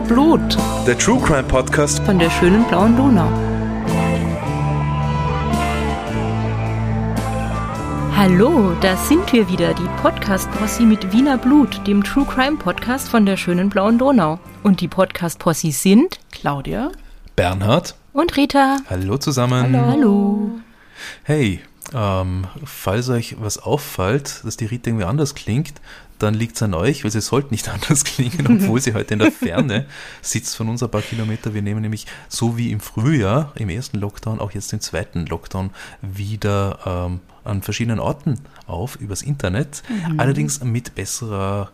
Wiener Blut Der True Crime Podcast. von der schönen blauen Donau. Hallo, da sind wir wieder, die Podcast-Posse mit Wiener Blut, dem True Crime Podcast von der schönen blauen Donau. Und die Podcast-Posse sind Claudia? Bernhard. und Rita. Hallo zusammen. Hallo. Hey, ähm, falls euch was auffällt, dass die Rita irgendwie anders klingt, dann liegt es an euch, weil sie sollte nicht anders klingen, obwohl sie heute in der Ferne sitzt von uns ein paar Kilometer. Wir nehmen nämlich so wie im Frühjahr, im ersten Lockdown, auch jetzt im zweiten Lockdown wieder ähm, an verschiedenen Orten auf, übers Internet. Allerdings mit besserer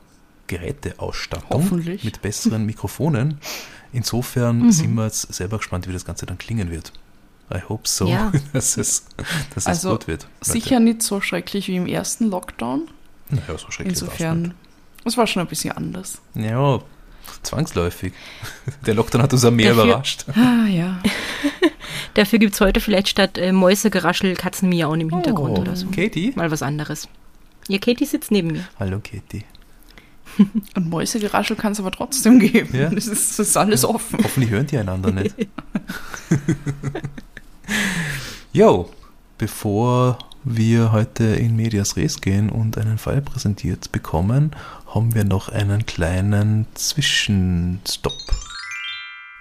Geräteausstattung. Hoffentlich. Mit besseren Mikrofonen. Insofern sind wir jetzt selber gespannt, wie das Ganze dann klingen wird. I hope so, Ja. dass es, dass es Also gut wird. sicher nicht so schrecklich wie im ersten Lockdown. Naja, so schrecklich Insofern, es war schon ein bisschen anders. Ja, zwangsläufig. Der Lockdown hat uns auch mehr Dafür- überrascht. Ah ja. Dafür gibt es heute vielleicht statt äh, Mäusegeraschel Katzenmiauen im Hintergrund Oh, oder so. Katie? Mal was anderes. Ja, Katie sitzt neben mir. Hallo Katie. Und Mäusegeraschel kann es aber trotzdem geben. Ja. Das, ist, das ist alles offen. Hoffentlich hören die einander nicht. Jo, bevor wir heute in Medias Res gehen und einen Fall präsentiert bekommen, haben wir noch einen kleinen Zwischenstopp.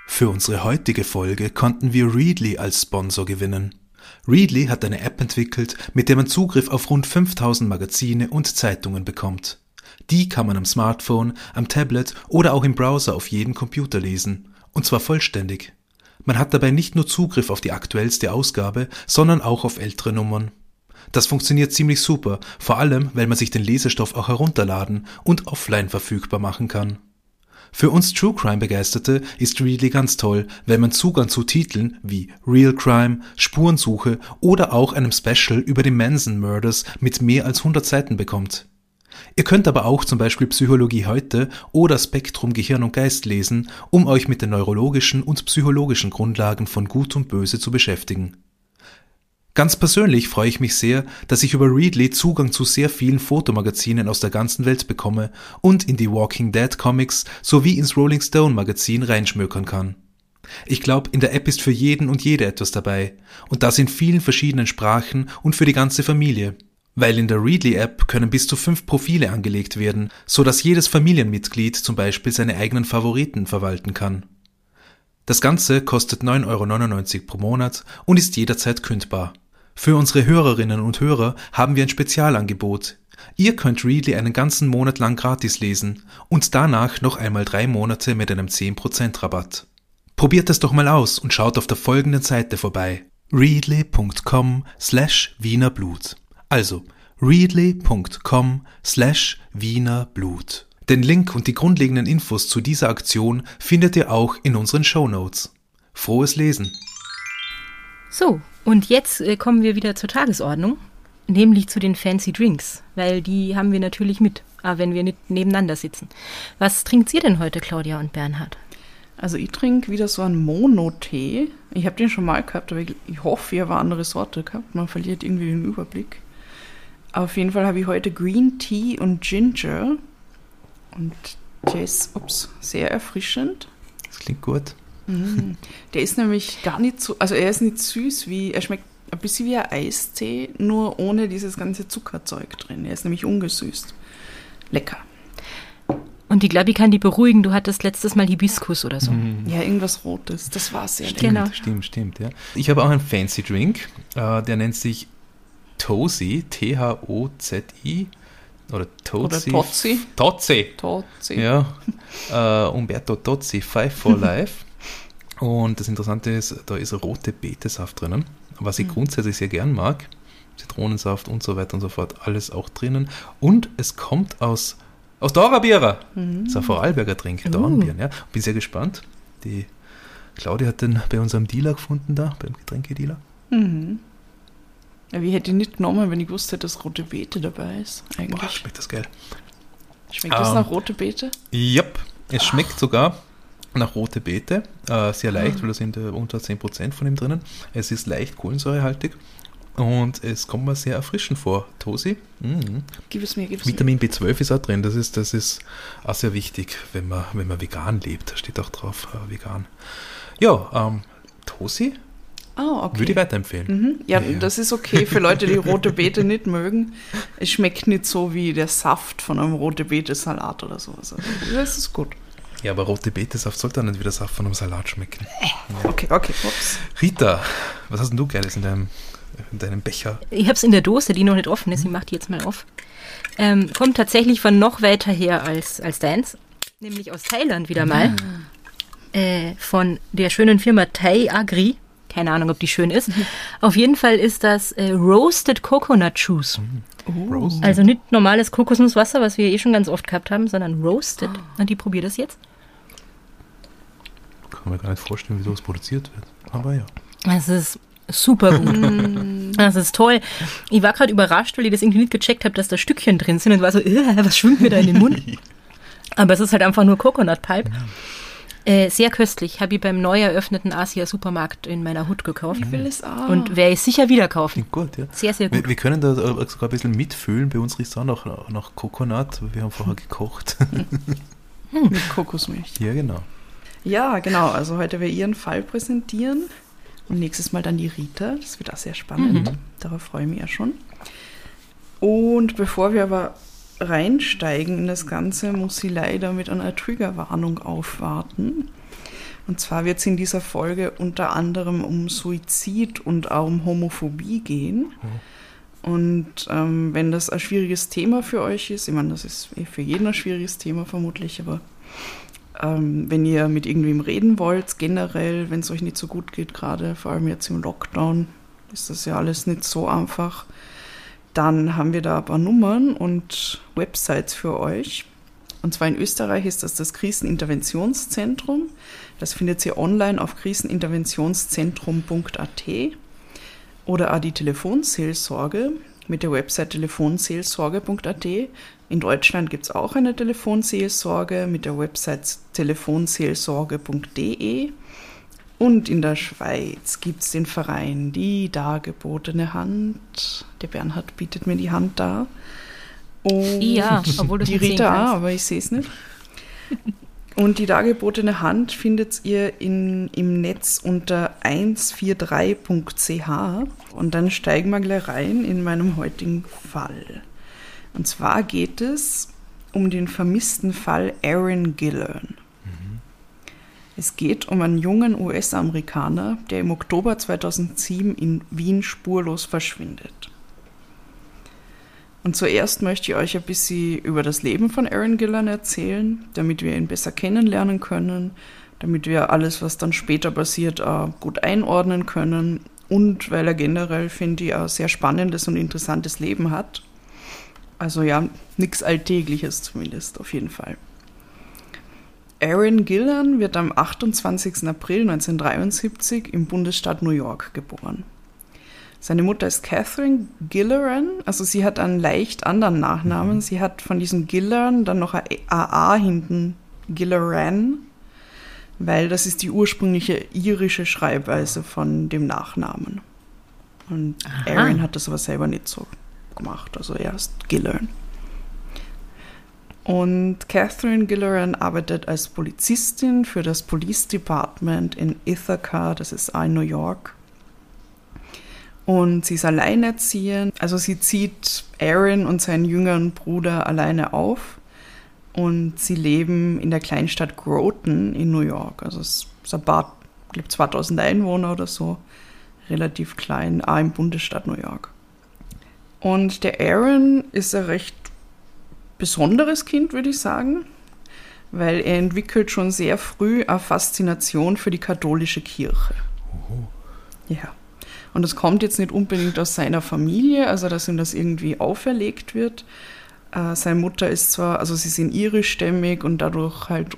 Für unsere heutige Folge konnten wir Readly als Sponsor gewinnen. Readly hat eine App entwickelt, mit der man Zugriff auf rund 5000 Magazine und Zeitungen bekommt. Die kann man am Smartphone, am Tablet oder auch im Browser auf jedem Computer lesen. Und zwar vollständig. Man hat dabei nicht nur Zugriff auf die aktuellste Ausgabe, sondern auch auf ältere Nummern. Das funktioniert ziemlich super, vor allem weil man sich den Lesestoff auch herunterladen und offline verfügbar machen kann. Für uns True Crime Begeisterte ist Readly ganz toll, weil man Zugang zu Titeln wie Real Crime, Spurensuche oder auch einem Special über die Manson Murders mit mehr als 100 Seiten bekommt. Ihr könnt aber auch zum Beispiel Psychologie heute oder Spektrum Gehirn und Geist lesen, um euch mit den neurologischen und psychologischen Grundlagen von Gut und Böse zu beschäftigen. Ganz persönlich freue ich mich sehr, dass ich über Readly Zugang zu sehr vielen Fotomagazinen aus der ganzen Welt bekomme und in die Walking Dead Comics sowie ins Rolling Stone Magazin reinschmökern kann. Ich glaube, in der App ist für jeden und jede etwas dabei und das in vielen verschiedenen Sprachen und für die ganze Familie. Weil in der Readly-App können bis zu fünf Profile angelegt werden, so dass jedes Familienmitglied zum Beispiel seine eigenen Favoriten verwalten kann. Das Ganze kostet 9,99 Euro pro Monat und ist jederzeit kündbar. Für unsere Hörerinnen und Hörer haben wir ein Spezialangebot. Ihr könnt Readly einen ganzen Monat lang gratis lesen und danach noch einmal drei Monate mit einem 10% Rabatt. Probiert es doch mal aus und schaut auf der folgenden Seite vorbei. readly.com slash wienerblut. Also readly.com slash wienerblut. Den Link und die grundlegenden Infos zu dieser Aktion findet ihr auch in unseren Shownotes. Frohes Lesen! So, und jetzt äh, kommen wir wieder zur Tagesordnung, nämlich zu den Fancy Drinks, weil die haben wir natürlich mit, aber wenn wir nicht nebeneinander sitzen. Was trinkt ihr denn heute, Claudia und Bernhard? Also ich trinke wieder so einen Mono-Tee. Ich habe den schon mal gehabt, aber ich, ich hoffe, ihr habt eine andere Sorte gehabt. Man verliert irgendwie den Überblick. Auf jeden Fall habe ich heute Green Tea und Ginger. Und der ist, ups, sehr erfrischend. Das klingt gut. Der ist nämlich gar nicht so, also er ist nicht süß wie, er schmeckt ein bisschen wie ein Eistee, nur ohne dieses ganze Zuckerzeug drin. Er ist nämlich ungesüßt. Lecker. Und die Glabi kann die beruhigen, du hattest letztes Mal Hibiskus oder so. Ja, irgendwas Rotes. Das war sehr lecker. Genau. Stimmt, stimmt, ja. Ich habe auch einen Fancy Drink, äh, der nennt sich Tosi, T-H-O-Z-I oder Tozi. Oder Tozzi. Tozzi. Totzi. Ja, äh, Umberto Tozzi, Five for Life. Und das Interessante ist, da ist rote Betesaft drinnen, was ich grundsätzlich sehr gern mag. Zitronensaft und so weiter und so fort, alles auch drinnen. Und es kommt aus, aus Dorabierer. Das ist ein Vorarlberger Trink, Dornbieren. Ja. Bin sehr gespannt. Die Claudia hat den bei unserem Dealer gefunden da, beim Getränkedealer. Mhm. Ja, wie hätte ich nicht genommen, wenn ich wusste, dass rote Beete dabei ist? Boah, Eigentlich. schmeckt das geil. Schmeckt das Ähm. nach rote Beete? Yep, es schmeckt sogar nach rote Beete. Äh, sehr leicht, weil da sind äh, unter 10% von ihm drinnen. Es ist leicht kohlensäurehaltig Und es kommt mir sehr erfrischend vor. Tosi? Mhm. Gib es mir, gib es mir. Vitamin B12 ist auch drin. Das ist, das ist auch sehr wichtig, wenn man, wenn man vegan lebt. Da steht auch drauf, äh, vegan. Ja, ähm, Tosi Ah, okay. würde ich weiterempfehlen. Mhm. Ja, Ja, ja. das ist okay für Leute, die rote Beete nicht mögen. Es schmeckt nicht so wie der Saft von einem rote Beete-Salat oder sowas. Also, das ist gut. Ja, aber rote Betesaft sollte auch nicht wie der Saft von einem Salat schmecken. Okay, okay. Ups. Rita, was hast denn du Geiles in deinem, in deinem Becher? Ich habe es in der Dose, die noch nicht offen ist. Ich mache die jetzt mal auf. Ähm, kommt tatsächlich von noch weiter her als, als deins. Nämlich aus Thailand wieder mal. Äh, von der schönen Firma Thai Agri. Keine Ahnung, ob die schön ist. Auf jeden Fall ist das äh, Roasted Coconut Juice. Roast? Also nicht normales Kokosnusswasser, was wir eh schon ganz oft gehabt haben, sondern Roasted. Und die probiert das jetzt. Kann mir gar nicht vorstellen, wie sowas produziert wird. Aber ja. Das ist super gut. das ist toll. Ich war gerade überrascht, weil ich das irgendwie nicht gecheckt habe, dass da Stückchen drin sind und war so, "Äh, was schwimmt mir da in den Mund? Aber es ist halt einfach nur Coconut Pulp. Äh, sehr köstlich. Habe ich beim neu eröffneten Asia-Supermarkt in meiner Hut gekauft. Ich will es auch. Und werde ich sicher wieder kaufen. Gut, ja. Sehr, sehr Wir, gut. wir können da sogar ein bisschen mitfühlen. Bei uns riecht es auch nach, nach Coconut. Wir haben vorher gekocht. mit Kokosmilch. ja, genau. Ja, genau. Also heute wir ihren Fall präsentieren und nächstes Mal dann die Rita. Das wird auch sehr spannend. Darauf freue ich mich ja schon. Und bevor wir aber reinsteigen in das Ganze, muss sie leider mit einer Triggerwarnung aufwarten. Und zwar wird es in dieser Folge unter anderem um Suizid und auch um Homophobie gehen. Und ähm, wenn das ein schwieriges Thema für euch ist, ich meine, das ist eh für jeden ein schwieriges Thema vermutlich, aber ähm, wenn ihr mit irgendwem reden wollt, generell, wenn es euch nicht so gut geht, gerade vor allem jetzt im Lockdown, ist das ja alles nicht so einfach, dann haben wir da ein paar Nummern und Websites für euch. Und zwar in Österreich ist das das Kriseninterventionszentrum. Das findet ihr online auf kriseninterventionszentrum.at oder auch die Telefonseelsorge mit der Website telefonseelsorge.at. In Deutschland gibt es auch eine Telefonseelsorge mit der Website telefonseelsorge.de. Und in der Schweiz gibt es den Verein Die Dargebotene Hand. Der Bernhard bietet mir die Hand da. Und Ja, obwohl du die Rita aber ich sehe es nicht. Und die dargebotene Hand findet ihr in, im Netz unter 143.ch. Und dann steigen wir gleich rein in meinem heutigen Fall. Und zwar geht es um den vermissten Fall Aaron Gillern. Es geht um einen jungen US-Amerikaner, der im Oktober 2007 in Wien spurlos verschwindet. Und zuerst möchte ich euch ein bisschen über das Leben von Aaron Gillan erzählen, damit wir ihn besser kennenlernen können, damit wir alles, was dann später passiert, gut einordnen können und weil er generell, finde ich, ein sehr spannendes und interessantes Leben hat. Also ja, nichts Alltägliches zumindest, auf jeden Fall. Aaron Gillan wird am 28. April 1973 im Bundesstaat New York geboren. Seine Mutter ist Catherine Gilleran, also sie hat einen leicht anderen Nachnamen. Sie hat von diesem Gilleran dann noch ein AA hinten, Gilleran, weil das ist die ursprüngliche irische Schreibweise von dem Nachnamen. Und Aha. Aaron hat das aber selber nicht so gemacht, also er ist Gilleran. Und Catherine Gilleran arbeitet als Polizistin für das Police Department in Ithaca, das ist in New York. Und sie ist alleinerziehend, also sie zieht Aaron und seinen jüngeren Bruder alleine auf. Und sie leben in der Kleinstadt Groton in New York. Also es ist ein paar, ich glaube 2000 Einwohner oder so, relativ klein, auch im Bundesstaat New York. Und der Aaron ist ein recht besonderes Kind, würde ich sagen, weil er entwickelt schon sehr früh eine Faszination für die katholische Kirche. Ja. Und das kommt jetzt nicht unbedingt aus seiner Familie, also dass ihm das irgendwie auferlegt wird. Äh, seine Mutter ist zwar, also sie sind irischstämmig und dadurch halt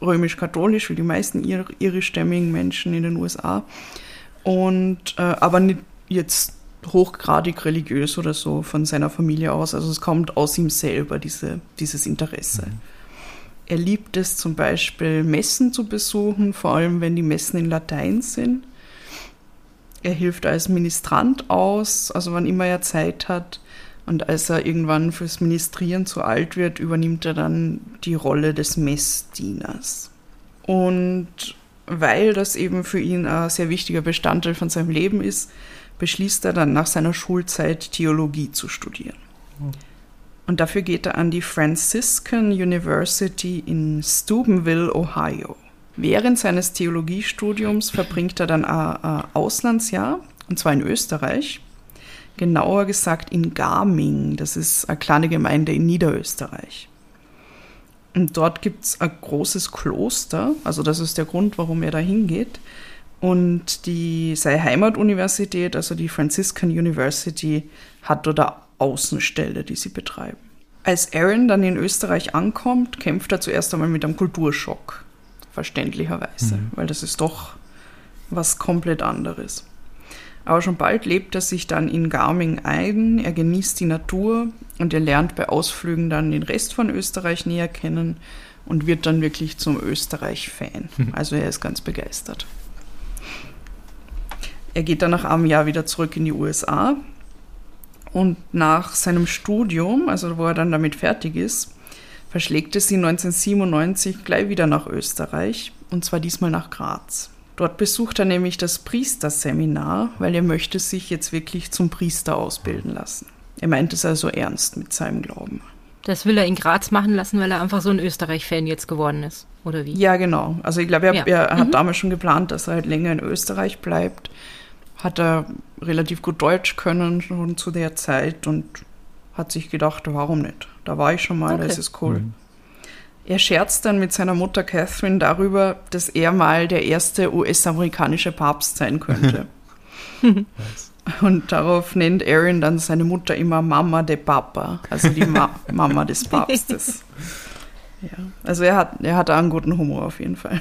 römisch-katholisch, wie die meisten ir irischstämmigen Menschen in den USA. Und äh, aber nicht jetzt hochgradig religiös oder so von seiner Familie aus. Also es kommt aus ihm selber, diese, dieses Interesse. Er liebt es zum Beispiel, Messen zu besuchen, vor allem wenn die Messen in Latein sind. Er hilft als Ministrant aus, also wann immer er Zeit hat. Und als er irgendwann fürs Ministrieren zu alt wird, übernimmt er dann die Rolle des Messdieners. Und weil das eben für ihn ein sehr wichtiger Bestandteil von seinem Leben ist, beschließt er dann nach seiner Schulzeit Theologie zu studieren. Und dafür geht er an die Franciscan University in Steubenville, Ohio. Während seines Theologiestudiums verbringt er dann ein Auslandsjahr, und zwar in Österreich. Genauer gesagt in Garming, das ist eine kleine Gemeinde in Niederösterreich. Und dort gibt es ein großes Kloster, also das ist der Grund, warum er da hingeht. Und die, seine Heimatuniversität, also die Franciscan University, hat dort eine Außenstelle, die sie betreiben. Als Aaron dann in Österreich ankommt, kämpft er zuerst einmal mit einem Kulturschock, verständlicherweise, mhm. weil das ist doch was komplett anderes. Aber schon bald lebt er sich dann in Garming ein, er genießt die Natur und er lernt bei Ausflügen dann den Rest von Österreich näher kennen und wird dann wirklich zum Österreich-Fan. Mhm. Also er ist ganz begeistert. Er geht dann nach einem Jahr wieder zurück in die USA und nach seinem Studium, also wo er dann damit fertig ist, verschlägt es ihn 1997 gleich wieder nach Österreich und zwar diesmal nach Graz. Dort besucht er nämlich das Priesterseminar, weil er möchte sich jetzt wirklich zum Priester ausbilden lassen. Er meint es also ernst mit seinem Glauben. Das will er in Graz machen lassen, weil er einfach so ein Österreich-Fan jetzt geworden ist, oder wie? Ja, genau. Also ich glaube, er, ja. er hat mhm. damals schon geplant, dass er halt länger in Österreich bleibt. Hat er relativ gut Deutsch können schon zu der Zeit und hat sich gedacht, warum nicht? Da war ich schon mal, okay. das ist cool. Mhm. Er scherzt dann mit seiner Mutter Catherine darüber, dass er mal der erste US-amerikanische Papst sein könnte. Und darauf nennt Aaron dann seine Mutter immer Mama de Papa, also die Ma Mama des Papstes. Ja, also er hat, er hat einen guten Humor auf jeden Fall.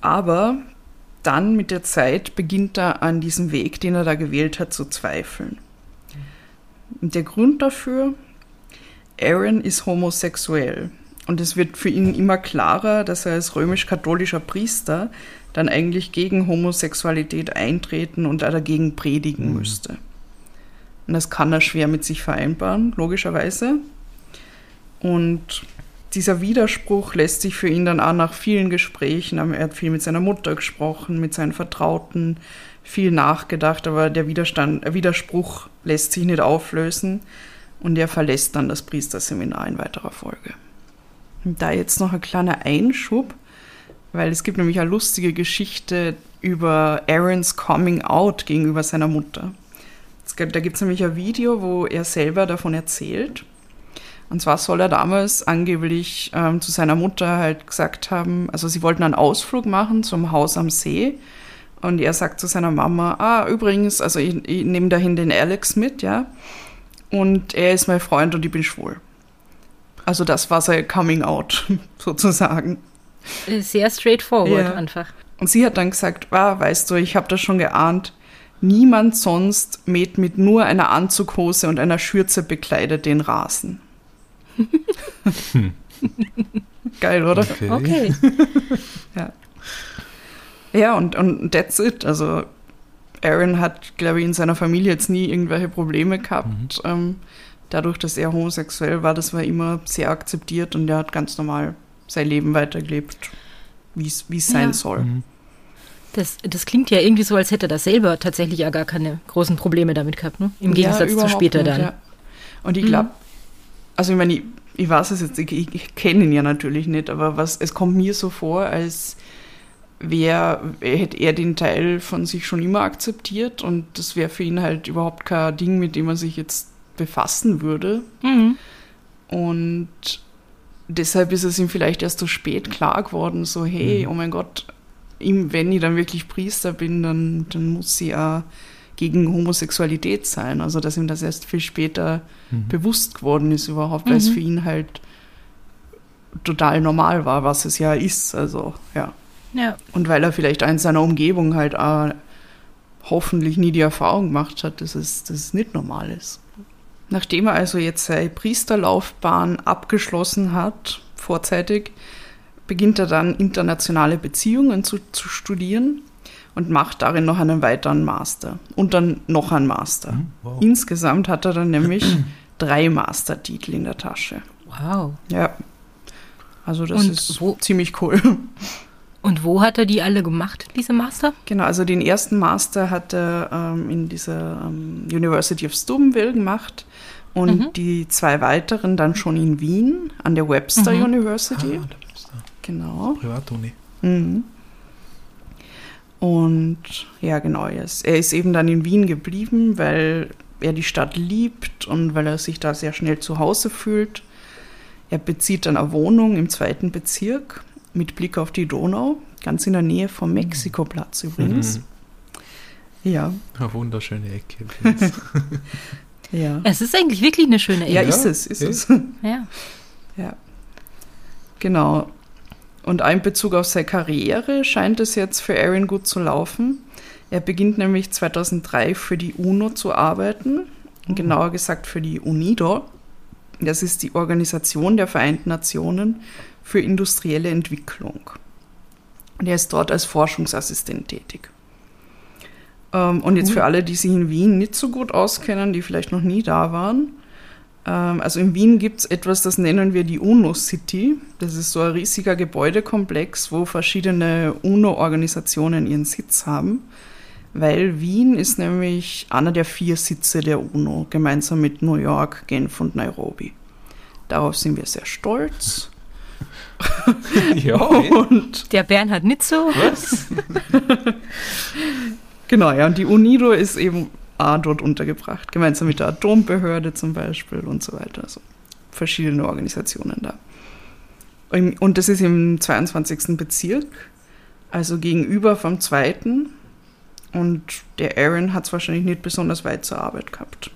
Aber dann mit der Zeit beginnt er an diesem Weg, den er da gewählt hat, zu zweifeln. Und der Grund dafür Aaron ist homosexuell. Und es wird für ihn immer klarer, dass er als römisch-katholischer Priester dann eigentlich gegen Homosexualität eintreten und dagegen predigen mhm. müsste. Und das kann er schwer mit sich vereinbaren, logischerweise. Und dieser Widerspruch lässt sich für ihn dann auch nach vielen Gesprächen, er hat viel mit seiner Mutter gesprochen, mit seinen Vertrauten, viel nachgedacht, aber der Widerstand, der Widerspruch lässt sich nicht auflösen und er verlässt dann das Priesterseminar in weiterer Folge. Und da jetzt noch ein kleiner Einschub, weil es gibt nämlich eine lustige Geschichte über Aarons Coming Out gegenüber seiner Mutter. Da gibt es nämlich ein Video, wo er selber davon erzählt. Und zwar soll er damals angeblich ähm, zu seiner Mutter halt gesagt haben, also sie wollten einen Ausflug machen zum Haus am See. Und er sagt zu seiner Mama, ah, übrigens, also ich, ich nehme dahin den Alex mit, ja und er ist mein Freund und ich bin schwul. Also das war sein Coming Out sozusagen. Sehr straightforward ja. einfach. Und sie hat dann gesagt, ah, weißt du, ich habe das schon geahnt. Niemand sonst mäht mit nur einer Anzughose und einer Schürze bekleidet den Rasen. Geil, oder? Okay. okay. ja. Ja, und, und that's it. Also Aaron hat, glaube ich, in seiner Familie jetzt nie irgendwelche Probleme gehabt. Mhm. Ähm, dadurch, dass er homosexuell war, das war immer sehr akzeptiert und er hat ganz normal sein Leben weitergelebt, wie es sein ja. soll. Mhm. Das, das klingt ja irgendwie so, als hätte er selber tatsächlich ja gar keine großen Probleme damit gehabt, ne? Im Gegensatz ja, zu später nicht, dann. Ja. Und ich glaube, mhm. also ich meine, ich, ich weiß es jetzt, ich, ich kenne ihn ja natürlich nicht, aber was, es kommt mir so vor, als wäre, hätte er den Teil von sich schon immer akzeptiert und das wäre für ihn halt überhaupt kein Ding, mit dem er sich jetzt befassen würde. Mhm. Und deshalb ist es ihm vielleicht erst so spät klar geworden, so hey, mhm. oh mein Gott, ihm, wenn ich dann wirklich Priester bin, dann, dann muss sie ja gegen Homosexualität sein. Also dass ihm das erst viel später mhm. bewusst geworden ist überhaupt, weil es mhm. für ihn halt total normal war, was es ja ist. Also ja. Ja. Und weil er vielleicht in seiner Umgebung halt auch hoffentlich nie die Erfahrung gemacht hat, dass es, dass es nicht normal ist. Nachdem er also jetzt seine Priesterlaufbahn abgeschlossen hat, vorzeitig, beginnt er dann internationale Beziehungen zu, zu studieren und macht darin noch einen weiteren Master und dann noch einen Master. Mhm, wow. Insgesamt hat er dann nämlich drei Mastertitel in der Tasche. Wow. Ja. Also das Und ist wo- ziemlich cool. Und wo hat er die alle gemacht, diese Master? Genau, also den ersten Master hat er ähm, in dieser ähm, University of Steubenville gemacht und Mhm. die zwei weiteren dann schon in Wien an der Webster Mhm. University. Ah, der Genau. Privatuni. Mhm. Und ja, genau, er ist, er ist eben dann in Wien geblieben, weil er die Stadt liebt und weil er sich da sehr schnell zu Hause fühlt. Er bezieht dann eine Wohnung im zweiten Bezirk mit Blick auf die Donau, ganz in der Nähe vom Mexikoplatz übrigens. Mhm. Ja, Eine wunderschöne Ecke. ja. Es ist eigentlich wirklich eine schöne Ja, Ecke. ist es, ist es. Ja. Ja. Genau. Und auch in Bezug auf seine Karriere scheint es jetzt für Aaron gut zu laufen. Er beginnt nämlich 2003 für die UNO zu arbeiten, genauer gesagt für die UNIDO. Das ist die Organisation der Vereinten Nationen für industrielle Entwicklung. Und er ist dort als Forschungsassistent tätig. Ähm, und jetzt Cool. für alle, die sich in Wien nicht so gut auskennen, die vielleicht noch nie da waren, ähm, also in Wien gibt es etwas, das nennen wir die UNO-City. Das ist so ein riesiger Gebäudekomplex, wo verschiedene UNO-Organisationen ihren Sitz haben. Weil Wien ist nämlich einer der vier Sitze der UNO, gemeinsam mit New York, Genf und Nairobi. Darauf sind wir sehr stolz. ja, eh. Und Der Bernhard nicht so. was? genau, ja, und die UNIDO ist eben auch dort untergebracht, gemeinsam mit der Atombehörde zum Beispiel und so weiter. Also verschiedene Organisationen da. Und das ist im 22. Bezirk, also gegenüber vom zweiten. Und der Aaron hat es wahrscheinlich nicht besonders weit zur Arbeit gehabt.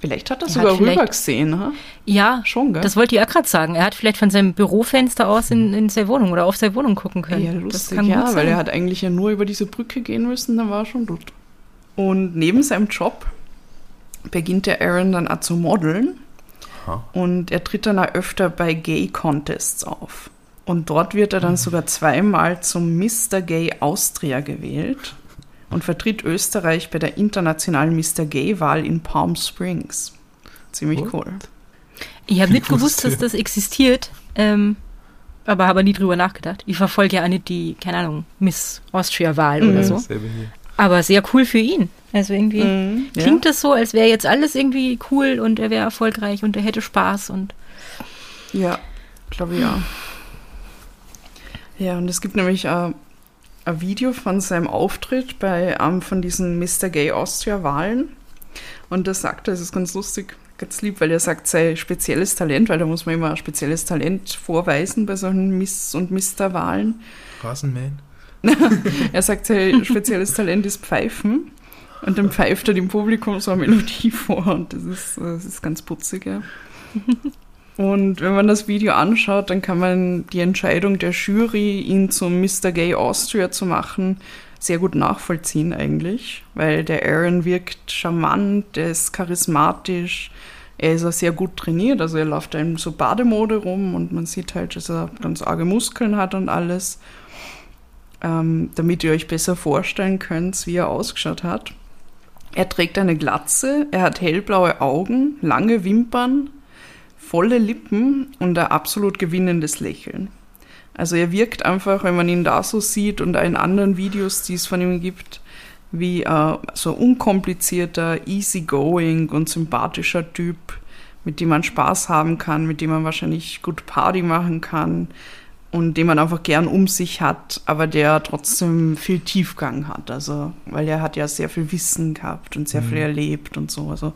Vielleicht hat er Er sogar rüber gesehen, ha? Ja, Schon, gell? das wollte ich auch gerade sagen. Er hat vielleicht von seinem Bürofenster aus in, in seine Wohnung oder auf seine Wohnung gucken können. Ja, das lustig, kann ja, weil sein. er hat eigentlich ja nur über diese Brücke gehen müssen, dann war er schon dort. Und neben seinem Job beginnt der Aaron dann auch zu modeln Aha. und er tritt dann auch öfter bei Gay Contests auf. Und dort wird er dann sogar zweimal zum Mr. Gay Austria gewählt und vertritt Österreich bei der internationalen Mr. Gay-Wahl in Palm Springs. Ziemlich What? cool. Ich habe nicht Ich gewusst, dass das existiert, ähm, aber habe nie drüber nachgedacht. Ich verfolge ja auch nicht die, keine Ahnung, Miss Austria-Wahl Mhm. oder so. Aber sehr cool für ihn. Also irgendwie Mhm, ja. klingt das so, als wäre jetzt alles irgendwie cool und er wäre erfolgreich und er hätte Spaß und Ja, glaube ich ja. Ja, und es gibt nämlich äh, ein Video von seinem Auftritt bei einem von diesen Mr. Gay Austria-Wahlen. Und da sagt er, es ist ganz lustig, ganz lieb, weil er sagt, sein spezielles Talent, weil da muss man immer ein spezielles Talent vorweisen bei solchen Miss- und Mister-Wahlen. Rasenmähen. Er sagt, sein spezielles Talent ist Pfeifen. Und dann pfeift er dem Publikum so eine Melodie vor und das ist, das ist ganz putzig, ja. Und wenn man das Video anschaut, dann kann man die Entscheidung der Jury, ihn zum Mr. Gay Austria zu machen, sehr gut nachvollziehen eigentlich, weil der Aaron wirkt charmant, er ist charismatisch, er ist auch sehr gut trainiert, also er läuft in so Bademode rum und man sieht halt, dass er ganz arge Muskeln hat und alles, ähm, damit ihr euch besser vorstellen könnt, wie er ausgeschaut hat. Er trägt eine Glatze, er hat hellblaue Augen, lange Wimpern, volle Lippen und ein absolut gewinnendes Lächeln. Also er wirkt einfach, wenn man ihn da so sieht und in anderen Videos, die es von ihm gibt, wie äh, so ein unkomplizierter, easygoing und sympathischer Typ, mit dem man Spaß haben kann, mit dem man wahrscheinlich gut Party machen kann und den man einfach gern um sich hat, aber der trotzdem viel Tiefgang hat. Also, weil er hat ja sehr viel Wissen gehabt und sehr Mhm. viel erlebt und so. Also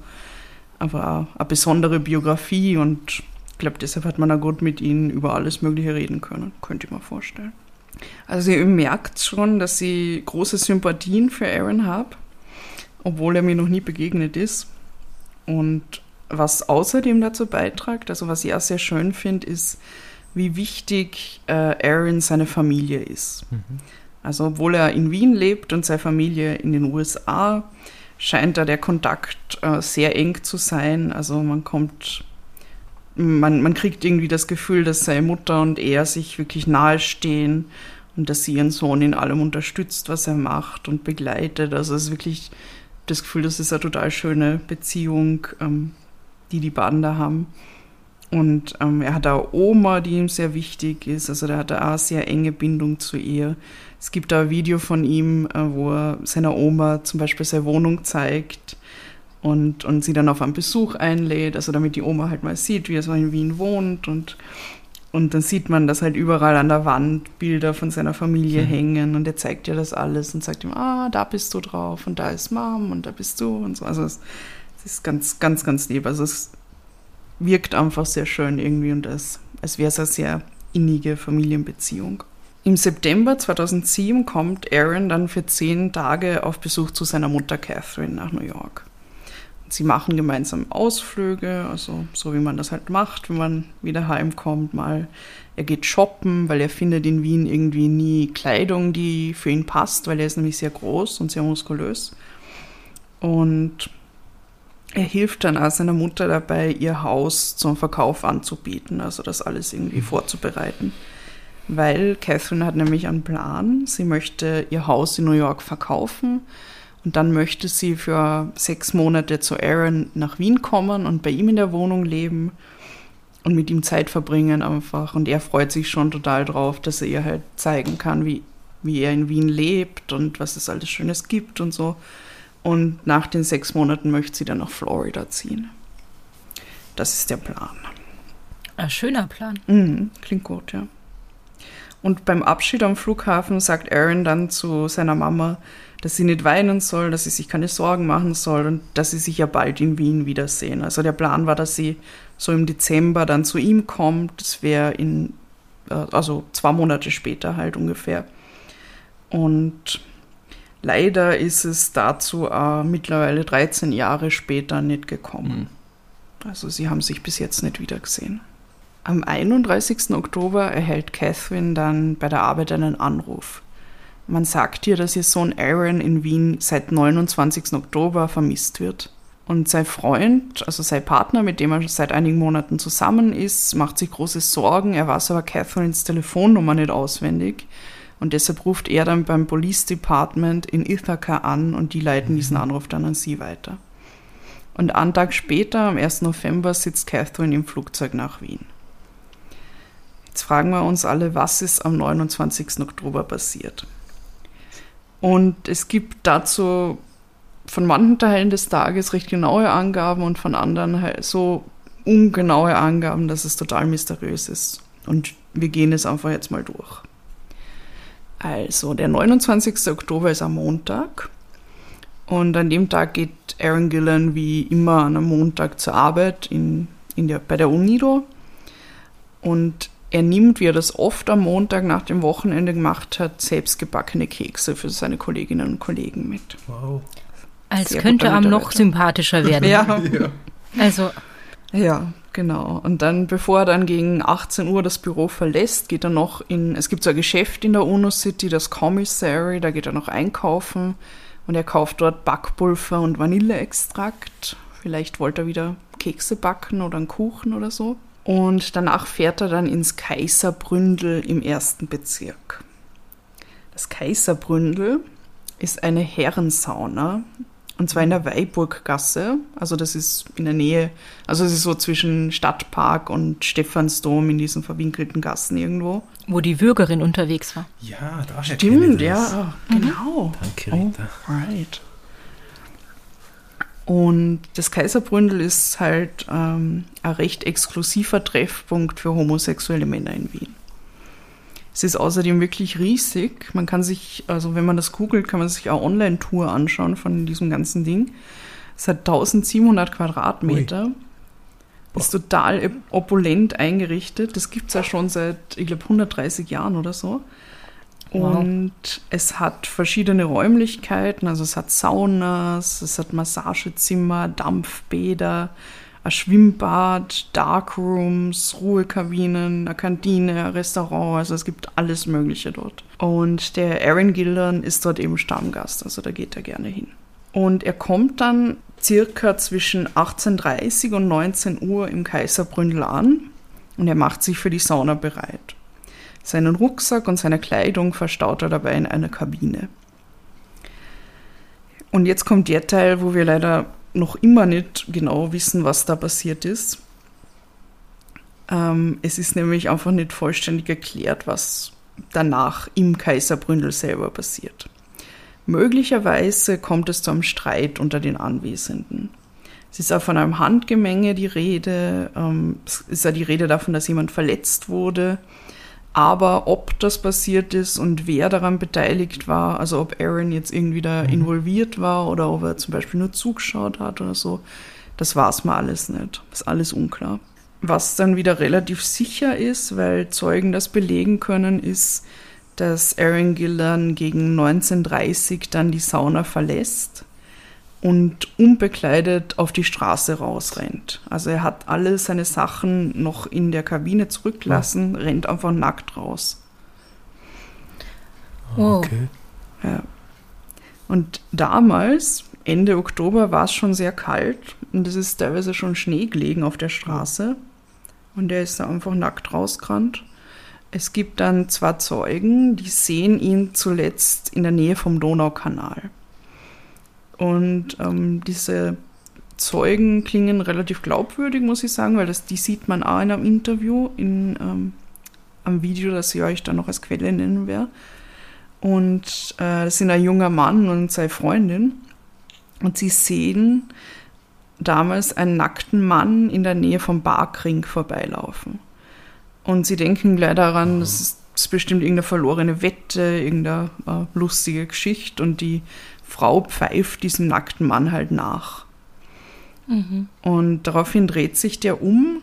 einfach eine, eine besondere Biografie und ich glaube, deshalb hat man auch gut mit ihnen über alles Mögliche reden können, könnte ich mir vorstellen. Also ihr merkt schon, dass ich große Sympathien für Aaron habe, obwohl er mir noch nie begegnet ist. Und was außerdem dazu beitragt, also was ich auch sehr schön finde, ist, wie wichtig äh, Aaron seine Familie ist. Mhm. Also obwohl er in Wien lebt und seine Familie in den USA, scheint da der Kontakt äh, sehr eng zu sein. Also man kommt, man, man kriegt irgendwie das Gefühl, dass seine Mutter und er sich wirklich nahestehen und dass sie ihren Sohn in allem unterstützt, was er macht und begleitet. Also es ist wirklich das Gefühl, das ist eine total schöne Beziehung, ähm, die die beiden da haben. Und ähm, er hat auch Oma, die ihm sehr wichtig ist. Also der hat auch eine sehr enge Bindung zu ihr. Es gibt da ein Video von ihm, äh, wo er seiner Oma zum Beispiel seine Wohnung zeigt und, und sie dann auf einen Besuch einlädt, also damit die Oma halt mal sieht, wie er so in Wien wohnt und und dann sieht man, dass halt überall an der Wand Bilder von seiner Familie mhm. hängen und er zeigt ihr das alles und sagt ihm, ah, da bist du drauf und da ist Mom und da bist du und so. Also es, es ist ganz, ganz, ganz lieb. Also es wirkt einfach sehr schön irgendwie und es, als wäre es eine sehr innige Familienbeziehung. Im September 2007 kommt Aaron dann für zehn Tage auf Besuch zu seiner Mutter Catherine nach New York. Sie machen gemeinsam Ausflüge, also so wie man das halt macht, wenn man wieder heimkommt. Mal er geht shoppen, weil er findet in Wien irgendwie nie Kleidung, die für ihn passt, weil er ist nämlich sehr groß und sehr muskulös. Und er hilft dann auch seiner Mutter dabei, ihr Haus zum Verkauf anzubieten, also das alles irgendwie mhm. vorzubereiten. Weil Catherine hat nämlich einen Plan. Sie möchte ihr Haus in New York verkaufen und dann möchte sie für sechs Monate zu Aaron nach Wien kommen und bei ihm in der Wohnung leben und mit ihm Zeit verbringen einfach. Und er freut sich schon total drauf, dass er ihr halt zeigen kann, wie, wie er in Wien lebt und was es alles Schönes gibt und so. Und nach den sechs Monaten möchte sie dann nach Florida ziehen. Das ist der Plan. Ein schöner Plan. Mhm, klingt gut, ja. Und beim Abschied am Flughafen sagt Aaron dann zu seiner Mama, dass sie nicht weinen soll, dass sie sich keine Sorgen machen soll und dass sie sich ja bald in Wien wiedersehen. Also der Plan war, dass sie so im Dezember dann zu ihm kommt. Das wäre in, äh, also zwei Monate später halt ungefähr. Und leider ist es dazu äh, mittlerweile 13 Jahre später nicht gekommen. Mhm. Also sie haben sich bis jetzt nicht wiedergesehen. Am 31. Oktober erhält Catherine dann bei der Arbeit einen Anruf. Man sagt ihr, dass ihr Sohn Aaron in Wien seit 29. Oktober vermisst wird. Und sein Freund, also sein Partner, mit dem er seit einigen Monaten zusammen ist, macht sich große Sorgen. Er weiß aber Catherines Telefonnummer nicht auswendig. Und deshalb ruft er dann beim Police Department in Ithaca an und die leiten diesen Anruf dann an sie weiter. Und einen Tag später, am 1. November, sitzt Catherine im Flugzeug nach Wien. Jetzt fragen wir uns alle, was ist am 29. Oktober passiert? Und es gibt dazu von manchen Teilen des Tages recht genaue Angaben und von anderen halt so ungenaue Angaben, dass es total mysteriös ist. Und wir gehen es einfach jetzt mal durch. Also, der 29. Oktober ist am Montag. Und an dem Tag geht Aaron Gillen wie immer an einem Montag zur Arbeit in, in der, bei der UNIDO. Und er nimmt, wie er das oft am Montag nach dem Wochenende gemacht hat, selbstgebackene Kekse für seine Kolleginnen und Kollegen mit. Wow. Als Sehr könnte er noch sympathischer werden. ja. ja. Also. Ja, genau. Und dann, bevor er dann gegen 18 Uhr das Büro verlässt, geht er noch in, es gibt so ein Geschäft in der UNO City, das Commissary, da geht er noch einkaufen und er kauft dort Backpulver und Vanilleextrakt. Vielleicht wollte er wieder Kekse backen oder einen Kuchen oder so. Und danach fährt er dann ins Kaiserbründel im ersten Bezirk. Das Kaiserbründel ist eine Herrensauna. Und zwar in der Weiburggasse. Also das ist in der Nähe, also es ist so zwischen Stadtpark und Stephansdom in diesen verwinkelten Gassen irgendwo. Wo die Bürgerin unterwegs war. Ja, da Stimmt, ja, genau. Danke, Rita. Oh, right. Und das Kaiserbründel ist halt ähm, ein recht exklusiver Treffpunkt für homosexuelle Männer in Wien. Es ist außerdem wirklich riesig. Man kann sich, also wenn man das googelt, kann man sich auch Online-Tour anschauen von diesem ganzen Ding. Es hat 1700 Quadratmeter. Ui. Ist total opulent eingerichtet. Das gibt es ja schon seit, ich glaube, 130 Jahren oder so. Und es hat verschiedene Räumlichkeiten, also es hat Saunas, es hat Massagezimmer, Dampfbäder, Schwimmbad, Darkrooms, Ruhekabinen, eine Kantine, ein Restaurant, also es gibt alles Mögliche dort. Und der Aaron Gildern ist dort eben Stammgast, also da geht er gerne hin. Und er kommt dann circa zwischen 18.30 und 19 Uhr im Kaiserbründel an und er macht sich für die Sauna bereit. Seinen Rucksack und seine Kleidung verstaut er dabei in einer Kabine. Und jetzt kommt der Teil, wo wir leider noch immer nicht genau wissen, was da passiert ist. Ähm, es ist nämlich einfach nicht vollständig erklärt, was danach im Kaiserbründel selber passiert. Möglicherweise kommt es zu einem Streit unter den Anwesenden. Es ist auch von einem Handgemenge die Rede. Ähm, es ist ja die Rede davon, dass jemand verletzt wurde. Aber ob das passiert ist und wer daran beteiligt war, also ob Aaron jetzt irgendwie da mhm. involviert war oder ob er zum Beispiel nur zugeschaut hat oder so, das war es mal alles nicht. Das ist alles unklar. Was dann wieder relativ sicher ist, weil Zeugen das belegen können, ist, dass Aaron Gillan gegen 1930 dann die Sauna verlässt und unbekleidet auf die Straße rausrennt. Also er hat alle seine Sachen noch in der Kabine zurücklassen, ja. rennt einfach nackt raus. Oh. Okay. Ja. Und damals, Ende Oktober, war es schon sehr kalt und es ist teilweise schon Schnee gelegen auf der Straße. Und er ist da einfach nackt rausgerannt. Es gibt dann zwei Zeugen, die sehen ihn zuletzt in der Nähe vom Donaukanal. Und ähm, diese Zeugen klingen relativ glaubwürdig, muss ich sagen, weil das, die sieht man auch in einem Interview, in, ähm, am Video, das ich euch dann noch als Quelle nennen werde. Und äh, das sind ein junger Mann und seine Freundin. Und sie sehen damals einen nackten Mann in der Nähe vom Barkring vorbeilaufen. Und sie denken gleich daran, das ist, das ist bestimmt irgendeine verlorene Wette, irgendeine äh, lustige Geschichte. Und die Frau pfeift diesem nackten Mann halt nach. Mhm. Und daraufhin dreht sich der um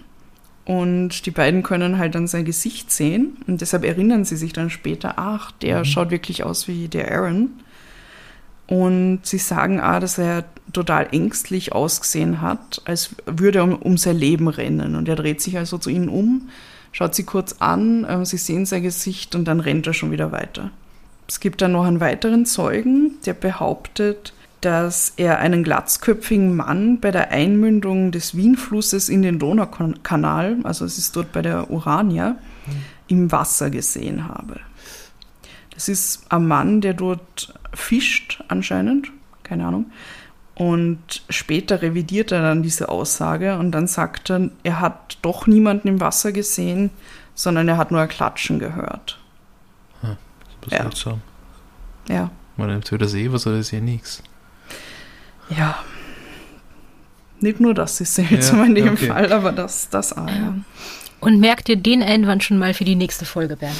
und die beiden können halt dann sein Gesicht sehen. Und deshalb erinnern sie sich dann später, ach, der mhm. schaut wirklich aus wie der Aaron. Und sie sagen auch, dass er total ängstlich ausgesehen hat, als würde er um, um sein Leben rennen. Und er dreht sich also zu ihnen um, schaut sie kurz an, äh, sie sehen sein Gesicht und dann rennt er schon wieder weiter. Es gibt dann noch einen weiteren Zeugen, der behauptet, dass er einen glatzköpfigen Mann bei der Einmündung des Wienflusses in den Donaukanal, also es ist dort bei der Urania, im Wasser gesehen habe. Das ist ein Mann, der dort fischt anscheinend, keine Ahnung. Und später revidiert er dann diese Aussage und dann sagt er, er hat doch niemanden im Wasser gesehen, sondern er hat nur ein Klatschen gehört. Was ja. seltsam. Ja. Man nimmt wieder See, was ist ja nichts. Ja. Nicht nur das ist seltsam ja, in dem okay. Fall, aber das, das auch, ja. Und merkt ihr den Einwand schon mal für die nächste Folge, Bernd?